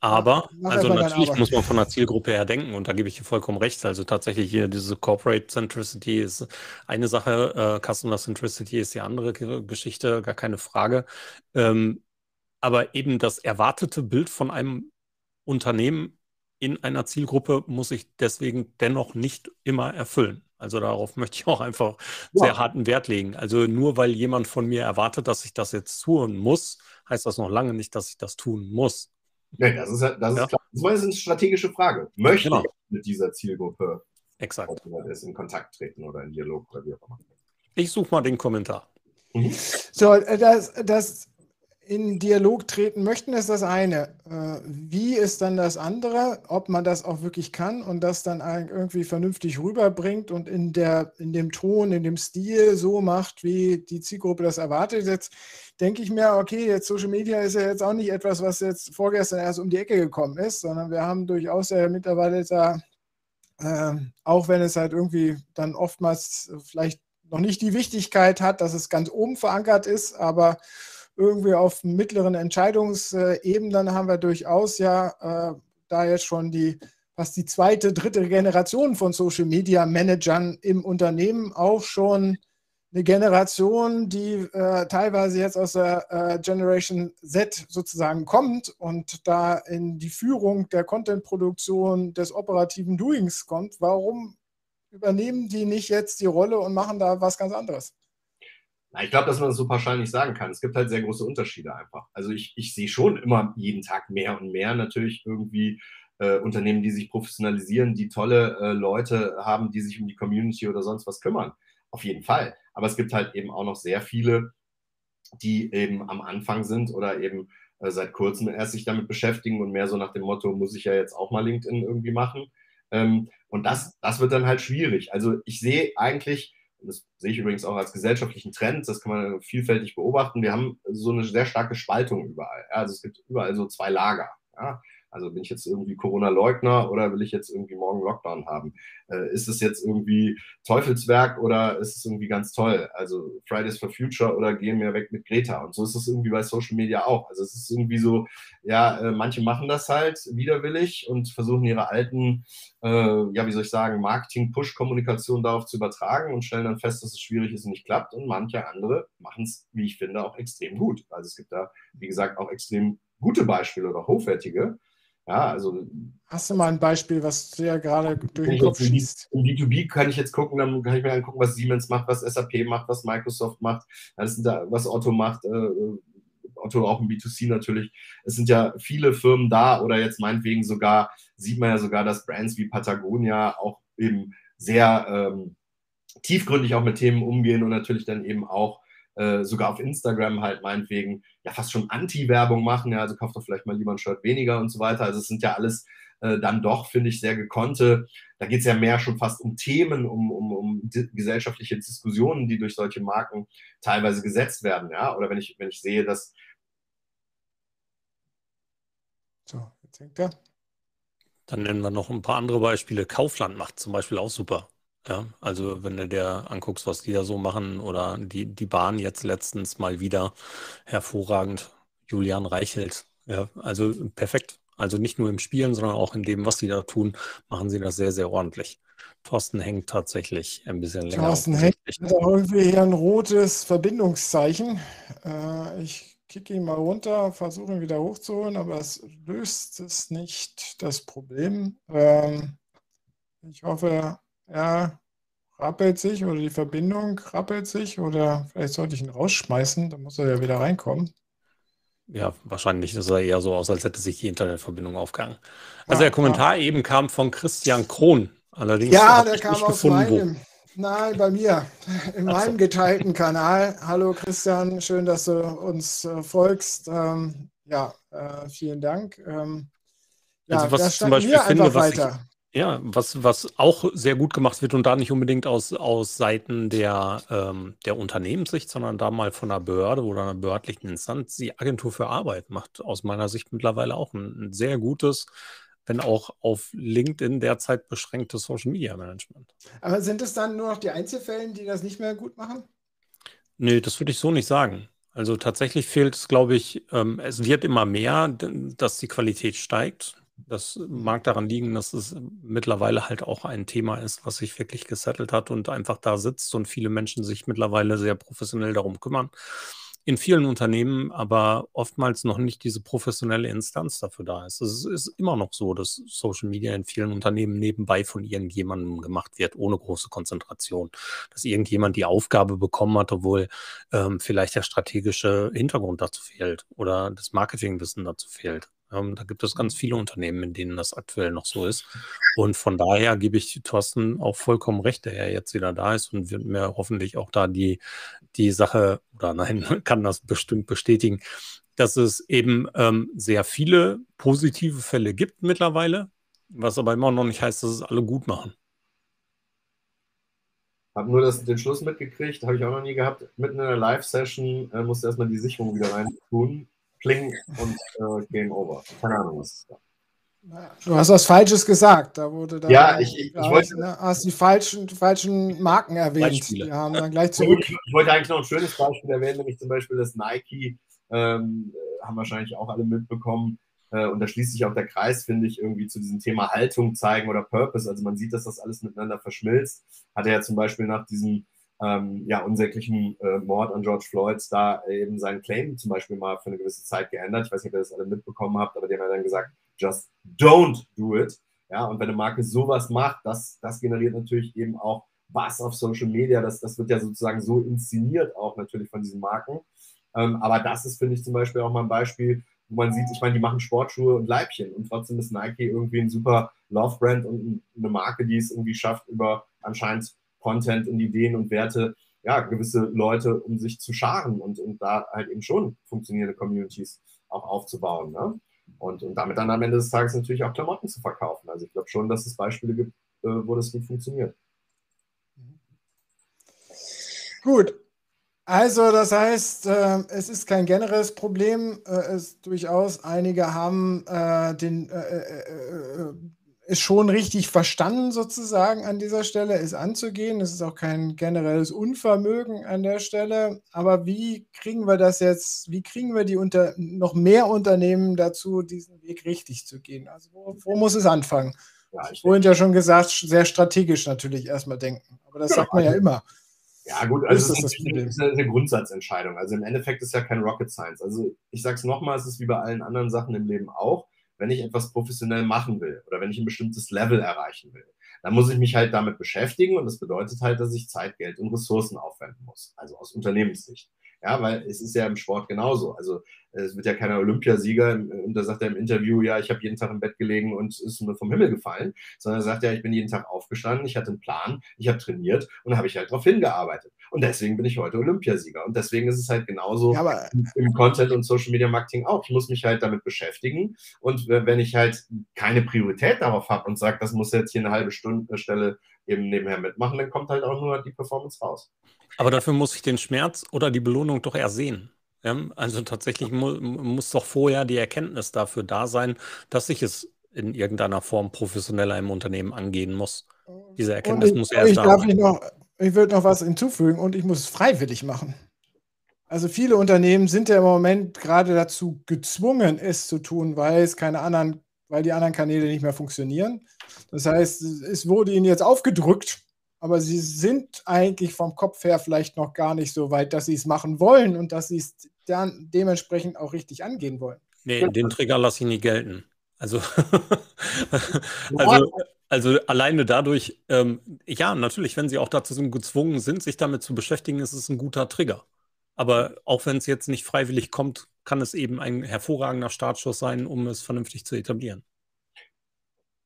Aber, also natürlich muss man von der Zielgruppe her denken und da gebe ich dir vollkommen recht. Also tatsächlich hier diese Corporate Centricity ist eine Sache, äh, Customer Centricity ist die andere Geschichte, gar keine Frage. Ähm, aber eben das erwartete Bild von einem Unternehmen in einer Zielgruppe muss ich deswegen dennoch nicht immer erfüllen. Also darauf möchte ich auch einfach ja. sehr harten Wert legen. Also nur weil jemand von mir erwartet, dass ich das jetzt tun muss, heißt das noch lange nicht, dass ich das tun muss. Nee, das ist, das ist ja. klar. Das ist eine strategische Frage. Möchte genau. ich mit dieser Zielgruppe Exakt. in Kontakt treten oder in Dialog oder wie auch immer? Ich suche mal den Kommentar. Mhm. So, äh, das, das in Dialog treten möchten, ist das eine. Äh, wie ist dann das andere? Ob man das auch wirklich kann und das dann irgendwie vernünftig rüberbringt und in, der, in dem Ton, in dem Stil so macht, wie die Zielgruppe das erwartet. Jetzt denke ich mir, okay, jetzt Social Media ist ja jetzt auch nicht etwas, was jetzt vorgestern erst um die Ecke gekommen ist, sondern wir haben durchaus ja mittlerweile da, äh, auch wenn es halt irgendwie dann oftmals vielleicht noch nicht die Wichtigkeit hat, dass es ganz oben verankert ist, aber irgendwie auf mittleren Entscheidungsebenen haben wir durchaus ja äh, da jetzt schon die fast die zweite, dritte Generation von Social Media Managern im Unternehmen auch schon eine Generation, die äh, teilweise jetzt aus der äh, Generation Z sozusagen kommt und da in die Führung der Content-Produktion des operativen Doings kommt. Warum übernehmen die nicht jetzt die Rolle und machen da was ganz anderes? Na, ich glaube, dass man das so pauschal nicht sagen kann. Es gibt halt sehr große Unterschiede einfach. Also ich, ich sehe schon immer jeden Tag mehr und mehr natürlich irgendwie äh, Unternehmen, die sich professionalisieren, die tolle äh, Leute haben, die sich um die Community oder sonst was kümmern. Auf jeden Fall. Aber es gibt halt eben auch noch sehr viele, die eben am Anfang sind oder eben äh, seit kurzem erst sich damit beschäftigen und mehr so nach dem Motto, muss ich ja jetzt auch mal LinkedIn irgendwie machen. Ähm, und das, das wird dann halt schwierig. Also ich sehe eigentlich, das sehe ich übrigens auch als gesellschaftlichen Trend, das kann man vielfältig beobachten. Wir haben so eine sehr starke Spaltung überall. Ja, also es gibt überall so zwei Lager. Ja. Also bin ich jetzt irgendwie Corona-Leugner oder will ich jetzt irgendwie morgen Lockdown haben? Äh, ist es jetzt irgendwie Teufelswerk oder ist es irgendwie ganz toll? Also Fridays for Future oder gehen wir weg mit Greta? Und so ist es irgendwie bei Social Media auch. Also es ist irgendwie so, ja, äh, manche machen das halt widerwillig und versuchen ihre alten, äh, ja, wie soll ich sagen, Marketing-Push-Kommunikation darauf zu übertragen und stellen dann fest, dass es schwierig ist und nicht klappt. Und manche andere machen es, wie ich finde, auch extrem gut. Also es gibt da, wie gesagt, auch extrem gute Beispiele oder hochwertige. Ja, also. Hast du mal ein Beispiel, was dir ja gerade durch den Kopf schießt? Im B2B kann ich jetzt gucken, dann kann ich mir angucken, was Siemens macht, was SAP macht, was Microsoft macht, da, was Otto macht, äh, Otto auch im B2C natürlich. Es sind ja viele Firmen da oder jetzt meinetwegen sogar, sieht man ja sogar, dass Brands wie Patagonia auch eben sehr ähm, tiefgründig auch mit Themen umgehen und natürlich dann eben auch äh, sogar auf Instagram halt meinetwegen ja fast schon Anti-Werbung machen, ja, also kauft doch vielleicht mal lieber ein Shirt weniger und so weiter. Also es sind ja alles äh, dann doch, finde ich, sehr gekonnte. Da geht es ja mehr schon fast um Themen, um, um, um di gesellschaftliche Diskussionen, die durch solche Marken teilweise gesetzt werden, ja. Oder wenn ich, wenn ich sehe, dass. So, jetzt hängt er. Dann nennen wir noch ein paar andere Beispiele. Kaufland macht zum Beispiel auch super. Ja, also wenn du dir anguckst, was die da so machen oder die, die Bahn jetzt letztens mal wieder hervorragend, Julian Reichelt. Ja, also perfekt. Also nicht nur im Spielen, sondern auch in dem, was sie da tun, machen sie das sehr, sehr ordentlich. Thorsten hängt tatsächlich ein bisschen länger. Thorsten hängt irgendwie hier ein rotes Verbindungszeichen. Äh, ich kicke ihn mal runter, versuche ihn wieder hochzuholen, aber es löst es nicht das Problem. Ähm, ich hoffe, er rappelt sich oder die Verbindung rappelt sich oder vielleicht sollte ich ihn rausschmeißen, dann muss er ja wieder reinkommen. Ja, wahrscheinlich sah eher so aus, als hätte sich die Internetverbindung aufgehangen. Also ja, der Kommentar ja. eben kam von Christian Krohn. Allerdings ja, der kam aus gefunden, meinem, nein, bei mir, in meinem so. geteilten Kanal. Hallo Christian, schön, dass du uns äh, folgst. Ähm, ja, äh, vielen Dank. Ähm, ja, also was da zum Beispiel finde, was. Ich, ja, was, was auch sehr gut gemacht wird und da nicht unbedingt aus, aus Seiten der, ähm, der Unternehmenssicht, sondern da mal von einer Behörde oder einer behördlichen Instanz, die Agentur für Arbeit macht aus meiner Sicht mittlerweile auch ein, ein sehr gutes, wenn auch auf LinkedIn derzeit beschränktes Social Media Management. Aber sind es dann nur noch die Einzelfälle, die das nicht mehr gut machen? Nee, das würde ich so nicht sagen. Also tatsächlich fehlt es, glaube ich, ähm, es wird immer mehr, dass die Qualität steigt. Das mag daran liegen, dass es mittlerweile halt auch ein Thema ist, was sich wirklich gesettelt hat und einfach da sitzt und viele Menschen sich mittlerweile sehr professionell darum kümmern in vielen Unternehmen aber oftmals noch nicht diese professionelle Instanz dafür da ist. Es ist immer noch so, dass Social Media in vielen Unternehmen nebenbei von irgendjemandem gemacht wird, ohne große Konzentration. Dass irgendjemand die Aufgabe bekommen hat, obwohl ähm, vielleicht der strategische Hintergrund dazu fehlt oder das Marketingwissen dazu fehlt. Ähm, da gibt es ganz viele Unternehmen, in denen das aktuell noch so ist. Und von daher gebe ich Thorsten auch vollkommen recht, der ja jetzt wieder da ist und wird mir hoffentlich auch da die, die Sache, oder nein, kann das bestimmt bestätigen, dass es eben ähm, sehr viele positive Fälle gibt mittlerweile, was aber immer noch nicht heißt, dass es alle gut machen. Habe nur das, den Schluss mitgekriegt, habe ich auch noch nie gehabt. Mitten in der Live-Session äh, musste erstmal die Sicherung wieder rein tun. Kling und äh, Game Over. Keine Ahnung, was ist da. Du hast was Falsches gesagt. Da wurde da ja, ich, ich, ich wollte, ne, hast die falschen, falschen Marken erwähnt. Beispiele. Die haben dann gleich zurück. Ich, wollte eigentlich noch ein schönes Beispiel erwähnen, nämlich zum Beispiel das Nike, ähm, haben wahrscheinlich auch alle mitbekommen. Äh, und da schließt sich auch der Kreis, finde ich, irgendwie zu diesem Thema Haltung zeigen oder Purpose. Also man sieht, dass das alles miteinander verschmilzt. Hat er ja zum Beispiel nach diesem ähm, ja, unsäglichen äh, Mord an George Floyd da eben seinen Claim zum Beispiel mal für eine gewisse Zeit geändert. Ich weiß nicht, ob ihr das alle mitbekommen habt, aber die haben ja dann gesagt, just don't do it. Ja, und wenn eine Marke sowas macht, das, das generiert natürlich eben auch was auf Social Media. Das, das wird ja sozusagen so inszeniert auch natürlich von diesen Marken. Ähm, aber das ist, finde ich, zum Beispiel auch mal ein Beispiel, wo man sieht, ich meine, die machen Sportschuhe und Leibchen und trotzdem ist Nike irgendwie ein super Love-Brand und eine Marke, die es irgendwie schafft, über anscheinend Content und Ideen und Werte, ja, gewisse Leute um sich zu scharen und, und da halt eben schon funktionierende Communities auch aufzubauen. Ne? Und, und damit dann am Ende des Tages natürlich auch Klamotten zu verkaufen. Also ich glaube schon, dass es Beispiele gibt, äh, wo das gut funktioniert. Gut. Also das heißt, äh, es ist kein generelles Problem. Äh, es durchaus einige haben äh, den äh, äh, ist schon richtig verstanden, sozusagen an dieser Stelle, es anzugehen. Es ist auch kein generelles Unvermögen an der Stelle. Aber wie kriegen wir das jetzt, wie kriegen wir die unter, noch mehr Unternehmen dazu, diesen Weg richtig zu gehen? Also wo, wo muss es anfangen? Ja, ich vorhin ja schon gesagt, sehr strategisch natürlich erstmal denken. Aber das ja, sagt man ja immer. Ja, gut, also das ist, das ist eine Grundsatzentscheidung. Also im Endeffekt ist ja kein Rocket Science. Also ich sage es nochmal, es ist wie bei allen anderen Sachen im Leben auch wenn ich etwas professionell machen will oder wenn ich ein bestimmtes Level erreichen will, dann muss ich mich halt damit beschäftigen und das bedeutet halt, dass ich Zeit, Geld und Ressourcen aufwenden muss, also aus Unternehmenssicht. Ja, weil es ist ja im Sport genauso. Also es wird ja keiner Olympiasieger und da sagt er im Interview, ja, ich habe jeden Tag im Bett gelegen und es ist mir vom Himmel gefallen, sondern er sagt ja, ich bin jeden Tag aufgestanden, ich hatte einen Plan, ich habe trainiert und da habe ich halt darauf hingearbeitet. Und deswegen bin ich heute Olympiasieger. Und deswegen ist es halt genauso ja, im Content und Social Media Marketing auch. Ich muss mich halt damit beschäftigen. Und wenn ich halt keine Priorität darauf habe und sage, das muss jetzt hier eine halbe Stunde Stelle eben nebenher mitmachen, dann kommt halt auch nur die Performance raus. Aber dafür muss ich den Schmerz oder die Belohnung doch ersehen. Ja, also tatsächlich mu muss doch vorher die Erkenntnis dafür da sein, dass ich es in irgendeiner Form professioneller im Unternehmen angehen muss. Diese Erkenntnis ich, muss erst da sein. Ich, ich würde noch was hinzufügen und ich muss es freiwillig machen. Also viele Unternehmen sind ja im Moment gerade dazu gezwungen, es zu tun, weil es keine anderen, weil die anderen Kanäle nicht mehr funktionieren. Das heißt, es wurde ihnen jetzt aufgedrückt, aber sie sind eigentlich vom Kopf her vielleicht noch gar nicht so weit, dass sie es machen wollen und dass sie es dann dementsprechend auch richtig angehen wollen. Nee, den Trigger lasse ich nie gelten. Also, also, also alleine dadurch, ähm, ja, natürlich, wenn sie auch dazu gezwungen sind, sich damit zu beschäftigen, ist es ein guter Trigger. Aber auch wenn es jetzt nicht freiwillig kommt, kann es eben ein hervorragender Startschuss sein, um es vernünftig zu etablieren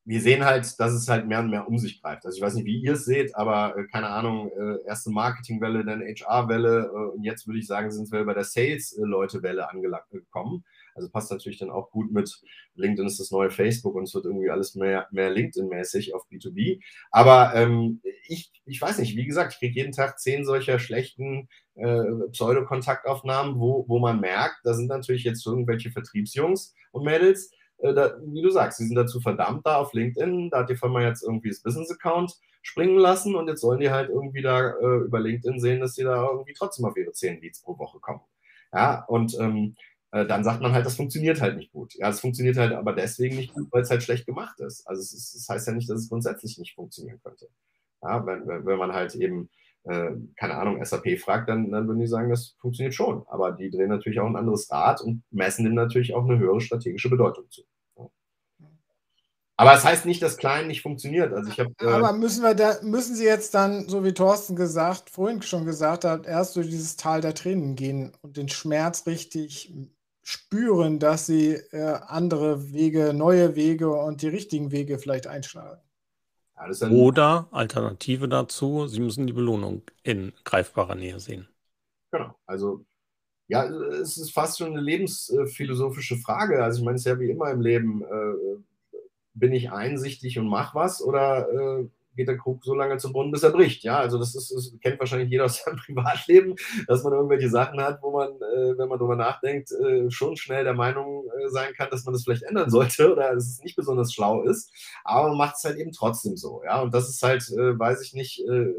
wir sehen halt, dass es halt mehr und mehr um sich greift. Also ich weiß nicht, wie ihr es seht, aber äh, keine Ahnung, äh, erste Marketingwelle, dann HR-Welle äh, und jetzt würde ich sagen, sind wir bei der Sales-Leute-Welle angekommen. Also passt natürlich dann auch gut mit LinkedIn ist das neue Facebook und es wird irgendwie alles mehr, mehr LinkedIn-mäßig auf B2B. Aber ähm, ich, ich weiß nicht, wie gesagt, ich kriege jeden Tag zehn solcher schlechten äh, Pseudo-Kontaktaufnahmen, wo, wo man merkt, da sind natürlich jetzt irgendwelche Vertriebsjungs und Mädels, äh, da, wie du sagst, sie sind dazu verdammt, da auf LinkedIn, da hat die Firma jetzt irgendwie das Business-Account springen lassen und jetzt sollen die halt irgendwie da äh, über LinkedIn sehen, dass sie da irgendwie trotzdem auf ihre 10 Leads pro Woche kommen. Ja, und ähm, äh, dann sagt man halt, das funktioniert halt nicht gut. Ja, es funktioniert halt aber deswegen nicht gut, weil es halt schlecht gemacht ist. Also es, ist, das heißt ja nicht, dass es grundsätzlich nicht funktionieren könnte. Ja, wenn, wenn man halt eben, äh, keine Ahnung, SAP fragt, dann, dann würden die sagen, das funktioniert schon. Aber die drehen natürlich auch ein anderes Rad und messen dem natürlich auch eine höhere strategische Bedeutung zu. Aber es das heißt nicht, dass klein nicht funktioniert. Also ich hab, äh Aber müssen wir da, müssen Sie jetzt dann, so wie Thorsten gesagt, vorhin schon gesagt hat, erst durch dieses Tal der Tränen gehen und den Schmerz richtig spüren, dass sie äh, andere Wege, neue Wege und die richtigen Wege vielleicht einschlagen. Ja, Oder Alternative dazu, Sie müssen die Belohnung in greifbarer Nähe sehen. Genau, also ja, es ist fast schon eine lebensphilosophische Frage. Also ich meine, es ist ja wie immer im Leben, äh, bin ich einsichtig und mache was oder äh, geht der Krug so lange zum Brunnen, bis er bricht? Ja, also das ist, das kennt wahrscheinlich jeder aus seinem Privatleben, dass man irgendwelche Sachen hat, wo man, äh, wenn man darüber nachdenkt, äh, schon schnell der Meinung äh, sein kann, dass man das vielleicht ändern sollte oder dass es nicht besonders schlau ist. Aber man macht es halt eben trotzdem so. Ja, und das ist halt, äh, weiß ich nicht, äh,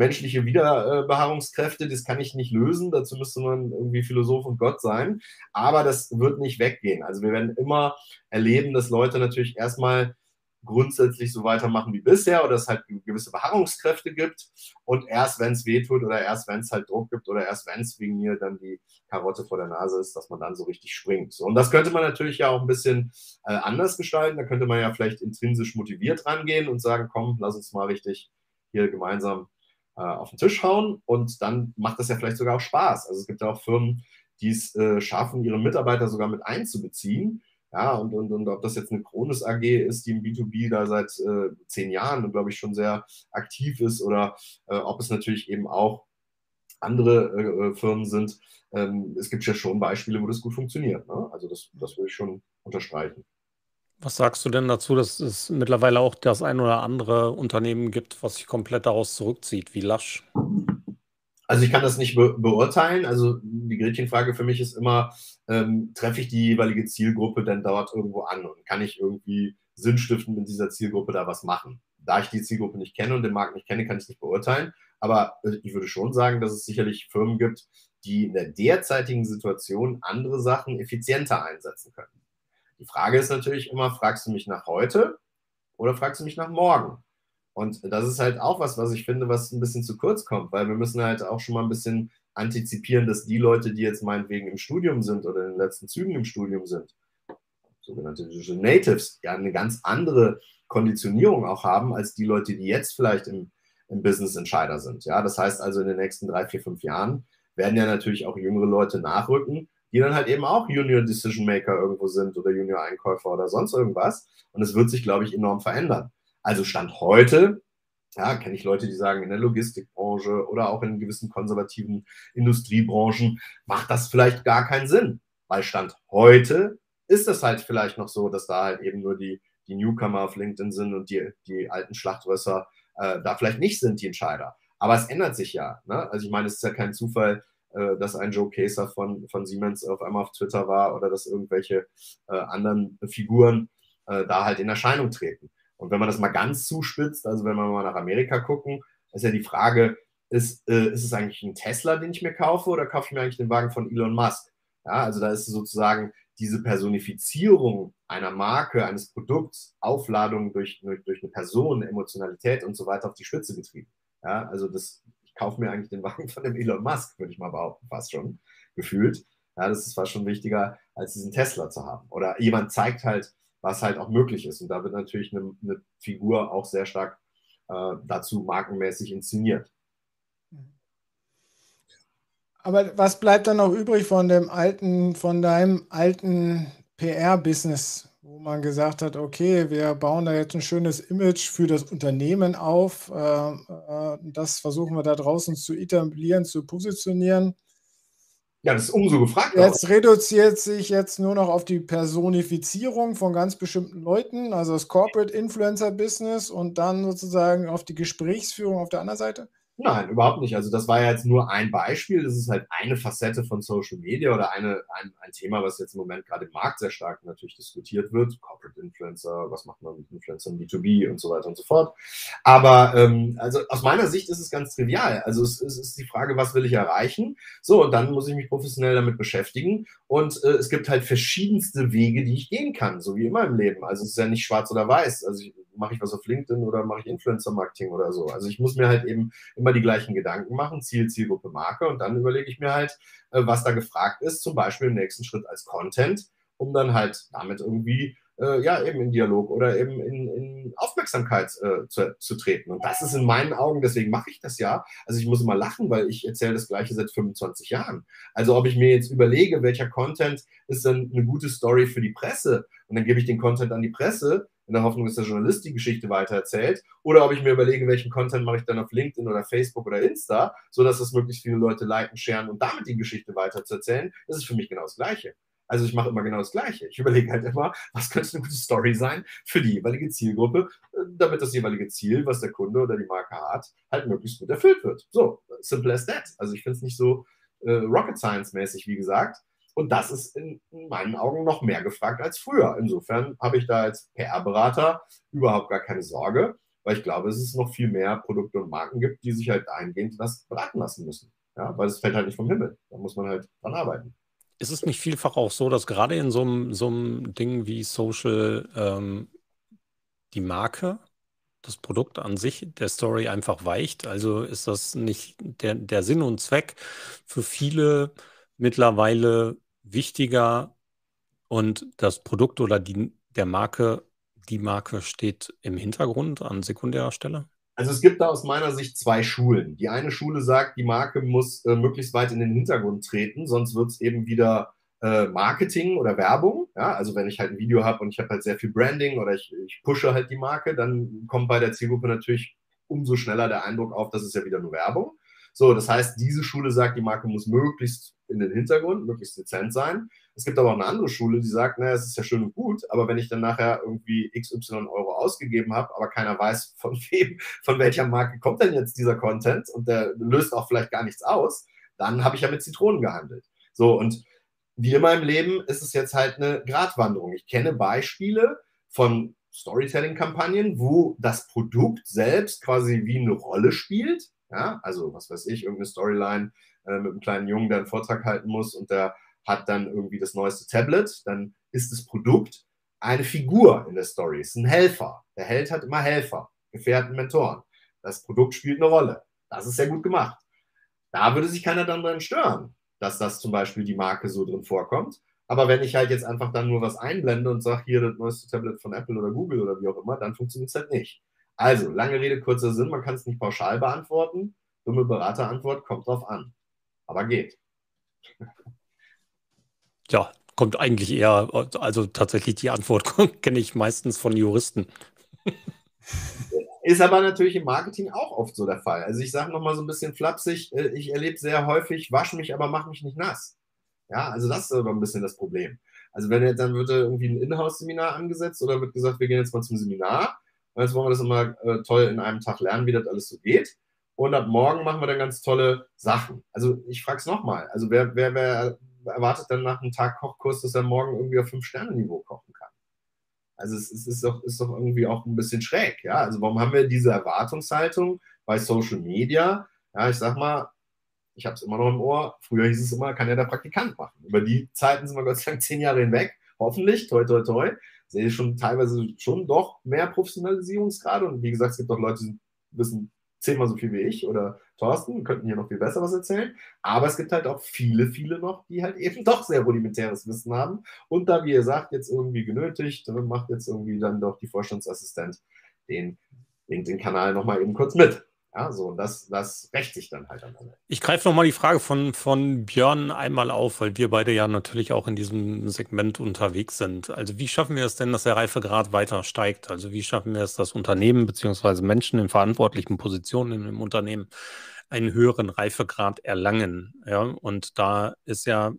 menschliche Wiederbeharrungskräfte, das kann ich nicht lösen. Dazu müsste man irgendwie Philosoph und Gott sein. Aber das wird nicht weggehen. Also wir werden immer erleben, dass Leute natürlich erstmal grundsätzlich so weitermachen wie bisher oder es halt gewisse Beharrungskräfte gibt und erst wenn es wehtut oder erst wenn es halt Druck gibt oder erst wenn es wegen mir dann die Karotte vor der Nase ist, dass man dann so richtig springt. Und das könnte man natürlich ja auch ein bisschen äh, anders gestalten. Da könnte man ja vielleicht intrinsisch motiviert rangehen und sagen, komm, lass uns mal richtig hier gemeinsam äh, auf den Tisch hauen und dann macht das ja vielleicht sogar auch Spaß. Also es gibt ja auch Firmen, die es äh, schaffen, ihre Mitarbeiter sogar mit einzubeziehen. Ja, und, und, und ob das jetzt eine Kronis AG ist, die im B2B da seit äh, zehn Jahren, glaube ich, schon sehr aktiv ist, oder äh, ob es natürlich eben auch andere äh, äh, Firmen sind. Ähm, es gibt ja schon Beispiele, wo das gut funktioniert. Ne? Also das, das würde ich schon unterstreichen. Was sagst du denn dazu, dass es mittlerweile auch das ein oder andere Unternehmen gibt, was sich komplett daraus zurückzieht, wie Lasch? Also ich kann das nicht be beurteilen. Also die Gretchenfrage für mich ist immer, ähm, treffe ich die jeweilige Zielgruppe denn dort irgendwo an und kann ich irgendwie sinnstiftend in dieser Zielgruppe da was machen? Da ich die Zielgruppe nicht kenne und den Markt nicht kenne, kann ich es nicht beurteilen. Aber äh, ich würde schon sagen, dass es sicherlich Firmen gibt, die in der derzeitigen Situation andere Sachen effizienter einsetzen können. Die Frage ist natürlich immer, fragst du mich nach heute oder fragst du mich nach morgen? Und das ist halt auch was, was ich finde, was ein bisschen zu kurz kommt, weil wir müssen halt auch schon mal ein bisschen antizipieren, dass die Leute, die jetzt meinetwegen im Studium sind oder in den letzten Zügen im Studium sind, sogenannte Digital Natives, ja eine ganz andere Konditionierung auch haben als die Leute, die jetzt vielleicht im, im Business Entscheider sind. Ja, das heißt also in den nächsten drei, vier, fünf Jahren werden ja natürlich auch jüngere Leute nachrücken, die dann halt eben auch Junior Decision Maker irgendwo sind oder Junior Einkäufer oder sonst irgendwas. Und es wird sich, glaube ich, enorm verändern. Also Stand heute, ja, kenne ich Leute, die sagen, in der Logistikbranche oder auch in gewissen konservativen Industriebranchen macht das vielleicht gar keinen Sinn. Weil Stand heute ist es halt vielleicht noch so, dass da halt eben nur die, die Newcomer auf LinkedIn sind und die, die alten Schlachtrösser äh, da vielleicht nicht sind, die Entscheider. Aber es ändert sich ja. Ne? Also ich meine, es ist ja kein Zufall, äh, dass ein Joe Caser von, von Siemens auf einmal auf Twitter war oder dass irgendwelche äh, anderen Figuren äh, da halt in Erscheinung treten. Und wenn man das mal ganz zuspitzt, also wenn wir mal nach Amerika gucken, ist ja die Frage, ist, äh, ist es eigentlich ein Tesla, den ich mir kaufe, oder kaufe ich mir eigentlich den Wagen von Elon Musk? Ja, also da ist sozusagen diese Personifizierung einer Marke, eines Produkts, Aufladung durch, durch eine Person, Emotionalität und so weiter auf die Spitze getrieben. Ja, also das kaufe mir eigentlich den Wagen von dem Elon Musk, würde ich mal behaupten, fast schon gefühlt. Ja, das ist fast schon wichtiger, als diesen Tesla zu haben. Oder jemand zeigt halt, was halt auch möglich ist. Und da wird natürlich eine, eine Figur auch sehr stark äh, dazu markenmäßig inszeniert. Aber was bleibt dann noch übrig von dem alten, von deinem alten PR-Business? Wo man gesagt hat, okay, wir bauen da jetzt ein schönes Image für das Unternehmen auf. Äh, äh, das versuchen wir da draußen zu etablieren, zu positionieren. Ja, das ist umso gefragt. Jetzt auch. reduziert sich jetzt nur noch auf die Personifizierung von ganz bestimmten Leuten, also das Corporate Influencer Business und dann sozusagen auf die Gesprächsführung auf der anderen Seite. Nein, überhaupt nicht. Also das war ja jetzt nur ein Beispiel. Das ist halt eine Facette von Social Media oder eine, ein, ein Thema, was jetzt im Moment gerade im Markt sehr stark natürlich diskutiert wird. Corporate Influencer, was macht man mit Influencern, B2B und so weiter und so fort. Aber ähm, also aus meiner Sicht ist es ganz trivial. Also es, es ist die Frage, was will ich erreichen? So, und dann muss ich mich professionell damit beschäftigen. Und äh, es gibt halt verschiedenste Wege, die ich gehen kann, so wie immer im Leben. Also es ist ja nicht schwarz oder weiß. Also ich, mache ich was auf LinkedIn oder mache ich Influencer-Marketing oder so. Also ich muss mir halt eben immer die gleichen Gedanken machen, Ziel, Zielgruppe, Marke und dann überlege ich mir halt, äh, was da gefragt ist, zum Beispiel im nächsten Schritt als Content, um dann halt damit irgendwie äh, ja, eben in Dialog oder eben in, in Aufmerksamkeit äh, zu, zu, treten. Und das ist in meinen Augen, deswegen mache ich das ja. Also ich muss immer lachen, weil ich erzähle das Gleiche seit 25 Jahren. Also ob ich mir jetzt überlege, welcher Content ist dann eine gute Story für die Presse und dann gebe ich den Content an die Presse, in der Hoffnung, dass der Journalist die Geschichte weitererzählt, oder ob ich mir überlege, welchen Content mache ich dann auf LinkedIn oder Facebook oder Insta, sodass das möglichst viele Leute liken, sharen und damit die Geschichte weiterzuerzählen, das ist für mich genau das Gleiche. Also ich mache immer genau das Gleiche. Ich überlege halt immer, was könnte eine gute Story sein für die jeweilige Zielgruppe, damit das jeweilige Ziel, was der Kunde oder die Marke hat, halt möglichst gut erfüllt wird. So, simple as that. Also ich finde es nicht so äh, Rocket Science mäßig, wie gesagt. Und das ist in, meinen Augen noch mehr gefragt als früher. Insofern habe ich da als PR-Berater überhaupt gar keine Sorge, weil ich glaube, es ist noch viel mehr Produkte und Marken gibt, die sich halt eingehend das beraten lassen müssen. Ja, weil es fällt halt nicht vom Himmel. Da muss man halt dran arbeiten. Ist es nicht vielfach auch so, dass gerade in so einem, so einem Ding wie Social ähm, die Marke, das Produkt an sich der Story einfach weicht? Also ist das nicht der, der Sinn und Zweck für viele mittlerweile wichtiger und das Produkt oder die, der Marke, die Marke steht im Hintergrund an sekundärer Stelle? Also es gibt da aus meiner Sicht zwei Schulen. Die eine Schule sagt, die Marke muss äh, möglichst weit in den Hintergrund treten, sonst wird es eben wieder äh, Marketing oder Werbung. Ja? Also wenn ich halt ein Video habe und ich habe halt sehr viel Branding oder ich, ich pushe halt die Marke, dann kommt bei der Zielgruppe natürlich umso schneller der Eindruck auf, das ist ja wieder nur Werbung. So, das heißt, diese Schule sagt, die Marke muss möglichst in den Hintergrund, möglichst dezent sein. Es gibt aber auch eine andere Schule, die sagt, naja, es ist ja schön und gut, aber wenn ich dann nachher irgendwie XY Euro ausgegeben habe, aber keiner weiß, von wem, von welcher Marke kommt denn jetzt dieser Content und der löst auch vielleicht gar nichts aus, dann habe ich ja mit Zitronen gehandelt. So, und wie immer im Leben ist es jetzt halt eine Gratwanderung. Ich kenne Beispiele von Storytelling-Kampagnen, wo das Produkt selbst quasi wie eine Rolle spielt. Ja, also was weiß ich, irgendeine Storyline äh, mit einem kleinen Jungen, der einen Vortrag halten muss und der hat dann irgendwie das neueste Tablet, dann ist das Produkt eine Figur in der Story, ist ein Helfer. Der Held hat immer Helfer, Gefährten, Mentoren. Das Produkt spielt eine Rolle. Das ist sehr gut gemacht. Da würde sich keiner dann dran stören, dass das zum Beispiel die Marke so drin vorkommt. Aber wenn ich halt jetzt einfach dann nur was einblende und sage, hier das neueste Tablet von Apple oder Google oder wie auch immer, dann funktioniert es halt nicht. Also, lange Rede, kurzer Sinn, man kann es nicht pauschal beantworten. Dumme Beraterantwort kommt drauf an. Aber geht. Ja, kommt eigentlich eher, also tatsächlich die Antwort kenne ich meistens von Juristen. Ist aber natürlich im Marketing auch oft so der Fall. Also ich sage nochmal so ein bisschen flapsig, äh, ich erlebe sehr häufig, wasch mich, aber mach mich nicht nass. Ja, also das ist aber ein bisschen das Problem. Also wenn jetzt, dann wird irgendwie ein Inhouse-Seminar angesetzt oder wird gesagt, wir gehen jetzt mal zum Seminar jetzt wollen wir das immer äh, toll in einem Tag lernen, wie das alles so geht. Und ab morgen machen wir dann ganz tolle Sachen. Also ich frage es nochmal. Also wer, wer, wer erwartet dann nach einem Tag Kochkurs, dass er morgen irgendwie auf Fünf-Sterne-Niveau kochen kann? Also es, es ist, doch, ist doch irgendwie auch ein bisschen schräg. Ja? Also warum haben wir diese Erwartungshaltung bei Social Media? Ja, ich sag mal, ich habe es immer noch im Ohr. Früher hieß es immer, kann ja der Praktikant machen. Über die Zeiten sind wir Gott sei Dank zehn Jahre hinweg. Hoffentlich, toi, toi, toi. Sehe ich schon teilweise schon doch mehr Professionalisierungsgrade. Und wie gesagt, es gibt auch Leute, die wissen zehnmal so viel wie ich oder Thorsten, könnten hier noch viel besser was erzählen. Aber es gibt halt auch viele, viele noch, die halt eben doch sehr rudimentäres Wissen haben. Und da, wie ihr sagt, jetzt irgendwie genötigt, macht jetzt irgendwie dann doch die Vorstandsassistent den LinkedIn-Kanal nochmal eben kurz mit. Ja, so, und das, das rächt sich dann halt am Ende. Ich greife nochmal die Frage von, von Björn einmal auf, weil wir beide ja natürlich auch in diesem Segment unterwegs sind. Also wie schaffen wir es denn, dass der Reifegrad weiter steigt? Also wie schaffen wir es, dass Unternehmen bzw. Menschen in verantwortlichen Positionen im Unternehmen einen höheren Reifegrad erlangen? Ja, und da ist ja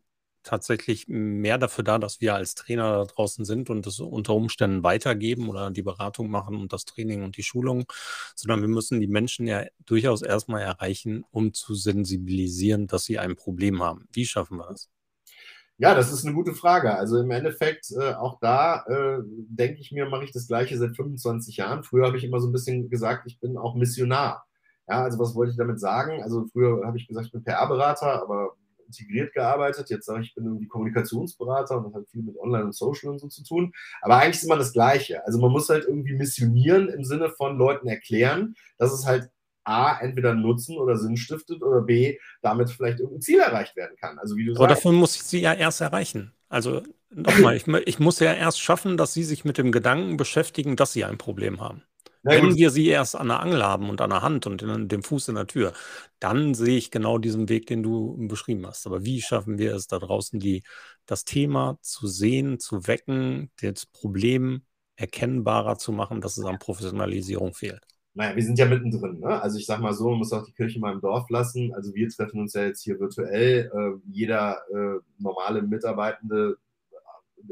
tatsächlich mehr dafür da, dass wir als Trainer da draußen sind und das unter Umständen weitergeben oder die Beratung machen und das Training und die Schulung, sondern wir müssen die Menschen ja durchaus erstmal erreichen, um zu sensibilisieren, dass sie ein Problem haben. Wie schaffen wir das? Ja, das ist eine gute Frage. Also im Endeffekt, äh, auch da äh, denke ich mir, mache ich das Gleiche seit 25 Jahren. Früher habe ich immer so ein bisschen gesagt, ich bin auch Missionar. Ja, also was wollte ich damit sagen? Also früher habe ich gesagt, ich bin PR-Berater, aber integriert gearbeitet. Jetzt sage ich, ich bin irgendwie Kommunikationsberater und das hat viel mit Online und Social und so zu tun. Aber eigentlich ist immer das Gleiche. Also man muss halt irgendwie missionieren im Sinne von Leuten erklären, dass es halt A, entweder Nutzen oder Sinn stiftet oder B, damit vielleicht irgendein Ziel erreicht werden kann. Also wie du Aber sagst. davon muss ich sie ja erst erreichen. Also nochmal, ich, ich muss ja erst schaffen, dass sie sich mit dem Gedanken beschäftigen, dass sie ein Problem haben. Wenn gut. wir sie erst an der Angel haben und an der Hand und in, dem Fuß in der Tür, dann sehe ich genau diesen Weg, den du beschrieben hast. Aber wie schaffen wir es da draußen, die, das Thema zu sehen, zu wecken, das Problem erkennbarer zu machen, dass es an Professionalisierung fehlt? Naja, wir sind ja mittendrin. Ne? Also ich sage mal so, man muss auch die Kirche mal im Dorf lassen. Also wir treffen uns ja jetzt hier virtuell. Äh, jeder äh, normale Mitarbeitende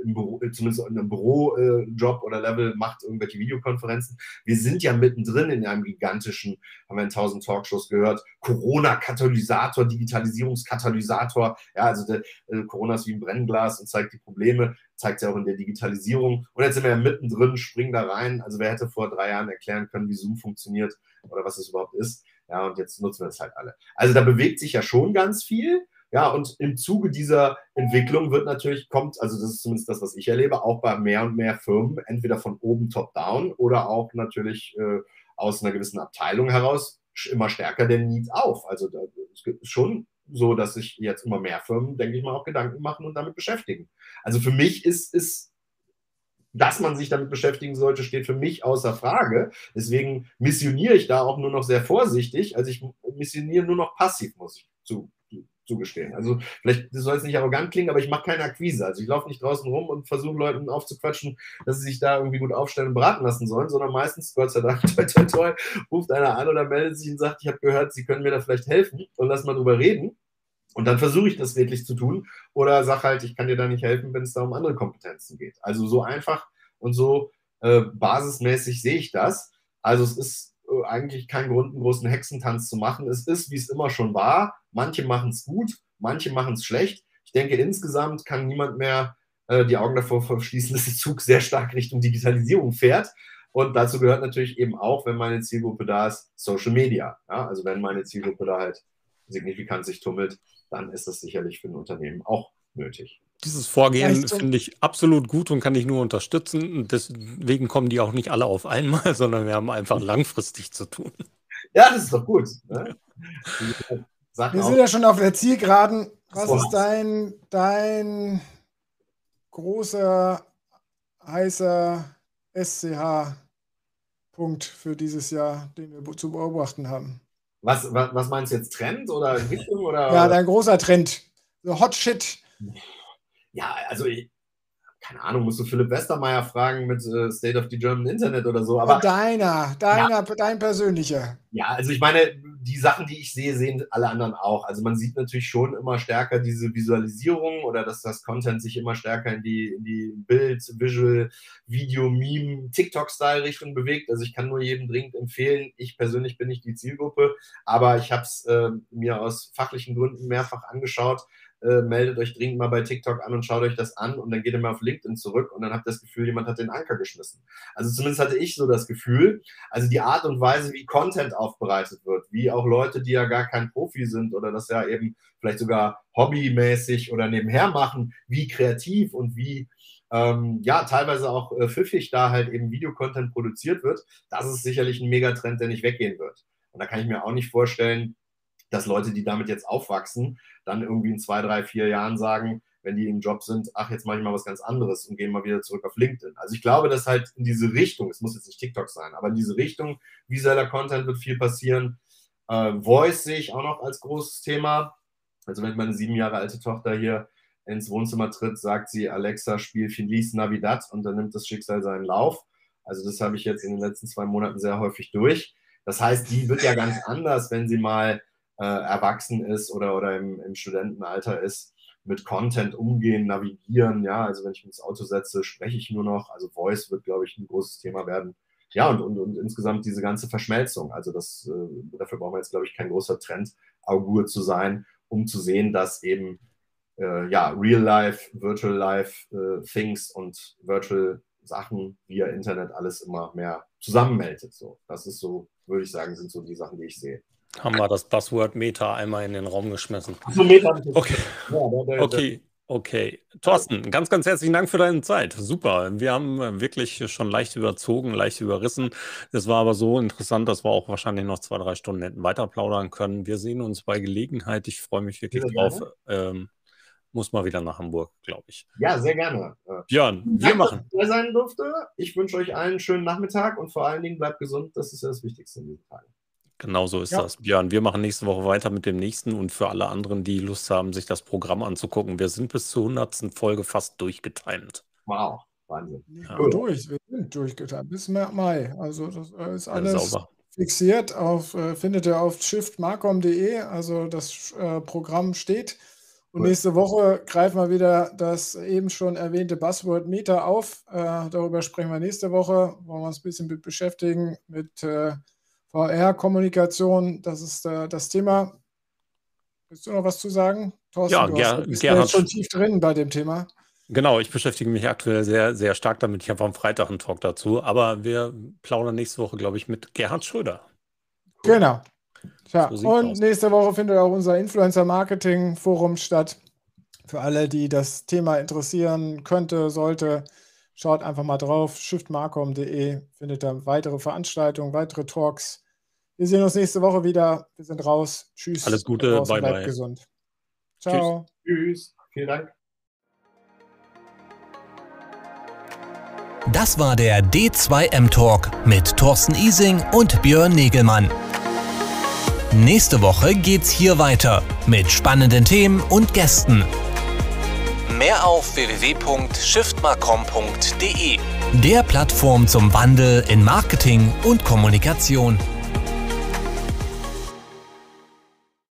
im Büro, zumindest in einem Bürojob äh, oder Level macht irgendwelche Videokonferenzen. Wir sind ja mittendrin in einem gigantischen, haben wir in tausend Talkshows gehört, Corona-Katalysator, Digitalisierungskatalysator. Ja, also der, äh, Corona ist wie ein Brennglas und zeigt die Probleme, zeigt ja auch in der Digitalisierung. Und jetzt sind wir ja mittendrin, springen da rein. Also wer hätte vor drei Jahren erklären können, wie Zoom funktioniert oder was es überhaupt ist. Ja, und jetzt nutzen wir es halt alle. Also da bewegt sich ja schon ganz viel. Ja, und im Zuge dieser Entwicklung wird natürlich, kommt, also das ist zumindest das, was ich erlebe, auch bei mehr und mehr Firmen, entweder von oben top-down oder auch natürlich äh, aus einer gewissen Abteilung heraus immer stärker der Need auf. Also da, es gibt schon so, dass sich jetzt immer mehr Firmen, denke ich mal, auch Gedanken machen und damit beschäftigen. Also für mich ist, ist dass man sich damit beschäftigen sollte, steht für mich außer Frage. Deswegen missioniere ich da auch nur noch sehr vorsichtig. Also ich missioniere nur noch passiv, muss ich zu, zugestehen. Also vielleicht soll es nicht arrogant klingen, aber ich mache keine Akquise. Also ich laufe nicht draußen rum und versuche Leuten aufzuquatschen, dass sie sich da irgendwie gut aufstellen und beraten lassen sollen, sondern meistens, Gott sei Dank, toi, toi, toi, ruft einer an oder meldet sich und sagt, ich habe gehört, Sie können mir da vielleicht helfen und lass mal drüber reden. Und dann versuche ich das wirklich zu tun oder sage halt, ich kann dir da nicht helfen, wenn es da um andere Kompetenzen geht. Also so einfach und so äh, basismäßig sehe ich das. Also es ist eigentlich kein Grund, einen großen Hexentanz zu machen. Es ist, wie es immer schon war. Manche machen es gut, manche machen es schlecht. Ich denke, insgesamt kann niemand mehr äh, die Augen davor verschließen, dass der Zug sehr stark Richtung Digitalisierung fährt. Und dazu gehört natürlich eben auch, wenn meine Zielgruppe da ist, Social Media. Ja? Also wenn meine Zielgruppe da halt signifikant sich tummelt, dann ist das sicherlich für ein Unternehmen auch nötig. Dieses Vorgehen finde ich absolut gut und kann ich nur unterstützen. deswegen kommen die auch nicht alle auf einmal, sondern wir haben einfach langfristig zu tun. Ja, das ist doch gut. Ne? wir sind ja schon auf der Zielgeraden. Was ist dein, dein großer, heißer SCH-Punkt für dieses Jahr, den wir zu beobachten haben? Was, was, was meinst du jetzt? Trend oder Entwicklung? Oder? Ja, dein großer Trend. So Hot Shit. Ja, also ich, keine Ahnung, musst du Philipp Westermeier fragen mit äh, State of the German Internet oder so. Aber deiner, deiner, ja, dein persönlicher. Ja, also ich meine, die Sachen, die ich sehe, sehen alle anderen auch. Also man sieht natürlich schon immer stärker diese Visualisierung oder dass das Content sich immer stärker in die, in die Bild, Visual, Video, Meme, TikTok-Style-Richtung bewegt. Also ich kann nur jedem dringend empfehlen. Ich persönlich bin nicht die Zielgruppe, aber ich habe es äh, mir aus fachlichen Gründen mehrfach angeschaut äh, meldet euch dringend mal bei TikTok an und schaut euch das an und dann geht ihr mal auf LinkedIn zurück und dann habt ihr das Gefühl, jemand hat den Anker geschmissen. Also zumindest hatte ich so das Gefühl, also die Art und Weise, wie Content aufbereitet wird, wie auch Leute, die ja gar kein Profi sind oder das ja eben vielleicht sogar hobbymäßig oder nebenher machen, wie kreativ und wie ähm, ja, teilweise auch äh, pfiffig da halt eben Videocontent produziert wird, das ist sicherlich ein Megatrend, der nicht weggehen wird. Und da kann ich mir auch nicht vorstellen, dass Leute, die damit jetzt aufwachsen, dann irgendwie in zwei, drei, vier Jahren sagen, wenn die im Job sind, ach, jetzt mache ich mal was ganz anderes und gehen mal wieder zurück auf LinkedIn. Also ich glaube, dass halt in diese Richtung, es muss jetzt nicht TikTok sein, aber in diese Richtung, visueller Content wird viel passieren. Äh, Voice sehe ich auch noch als großes Thema. Also wenn meine sieben Jahre alte Tochter hier ins Wohnzimmer tritt, sagt sie, Alexa, spiel Feliz Navidad und dann nimmt das Schicksal seinen Lauf. Also das habe ich jetzt in den letzten zwei Monaten sehr häufig durch. Das heißt, die wird ja ganz anders, wenn sie mal äh, erwachsen ist oder, oder im, im Studentenalter ist. mit Content umgehen, navigieren. Ja, also wenn ich mich ins Auto setze, spreche ich nur noch. Also Voice wird, glaube ich, ein großes Thema werden. Ja, und, und, und insgesamt diese ganze Verschmelzung. Also das, äh, dafür brauchen wir jetzt, glaube ich, kein großer Trend, Augur zu sein, um zu sehen, dass eben äh, ja, Real Life, Virtual Life äh, Things und Virtual Sachen via Internet alles immer mehr zusammenmeldet. So, das ist so, würde ich sagen, sind so die Sachen, die ich sehe. Haben wir das Buzzword Meta einmal in den Raum geschmissen. So Meta. Okay. Okay. Okay. Thorsten, ganz, ganz herzlichen Dank für deine Zeit. Super. Wir haben wirklich schon leicht überzogen, leicht überrissen. Es war aber so interessant, dass wir auch wahrscheinlich noch zwei, drei Stunden hätten weiter plaudern können. Wir sehen uns bei Gelegenheit. Ich freue mich wirklich ja, drauf. Ähm, muss mal wieder nach Hamburg, glaube ich. Ja, sehr gerne. Björn, wir machen. Dass ich sein durfte. Ich wünsche euch allen einen schönen Nachmittag und vor allen Dingen bleibt gesund. Das ist ja das Wichtigste in diesen Tagen. Genau so ist ja. das. Björn, wir machen nächste Woche weiter mit dem nächsten und für alle anderen, die Lust haben, sich das Programm anzugucken. Wir sind bis zur 100. Folge fast durchgetimt. Wow, Wahnsinn. Ja. Cool. Durch, wir sind durchgetimt bis Mai. Also das äh, ist alles ja, fixiert auf, äh, findet ihr auf shiftmarcom.de. Also das äh, Programm steht. Und nächste Woche greifen wir wieder das eben schon erwähnte Buzzword Meter auf. Äh, darüber sprechen wir nächste Woche. Wollen wir uns ein bisschen mit beschäftigen mit äh, VR-Kommunikation. Das ist äh, das Thema. Willst du noch was zu sagen? Thorsten, ja, du ger bist Gerhard. jetzt schon tief drin bei dem Thema. Genau, ich beschäftige mich aktuell sehr, sehr stark damit. Ich habe am Freitag einen Talk dazu. Aber wir plaudern nächste Woche, glaube ich, mit Gerhard Schröder. Cool. Genau. Tja, so und aus. nächste Woche findet auch unser Influencer-Marketing-Forum statt. Für alle, die das Thema interessieren könnte, sollte, schaut einfach mal drauf. shiftmarcom.de findet da weitere Veranstaltungen, weitere Talks. Wir sehen uns nächste Woche wieder. Wir sind raus. Tschüss. Alles Gute. Bye, bye. gesund. Ciao. Tschüss. Tschüss. Vielen Dank. Das war der D2M Talk mit Thorsten Ising und Björn Negelmann. Nächste Woche geht's hier weiter mit spannenden Themen und Gästen. Mehr auf www.shiftmarcom.de, der Plattform zum Wandel in Marketing und Kommunikation.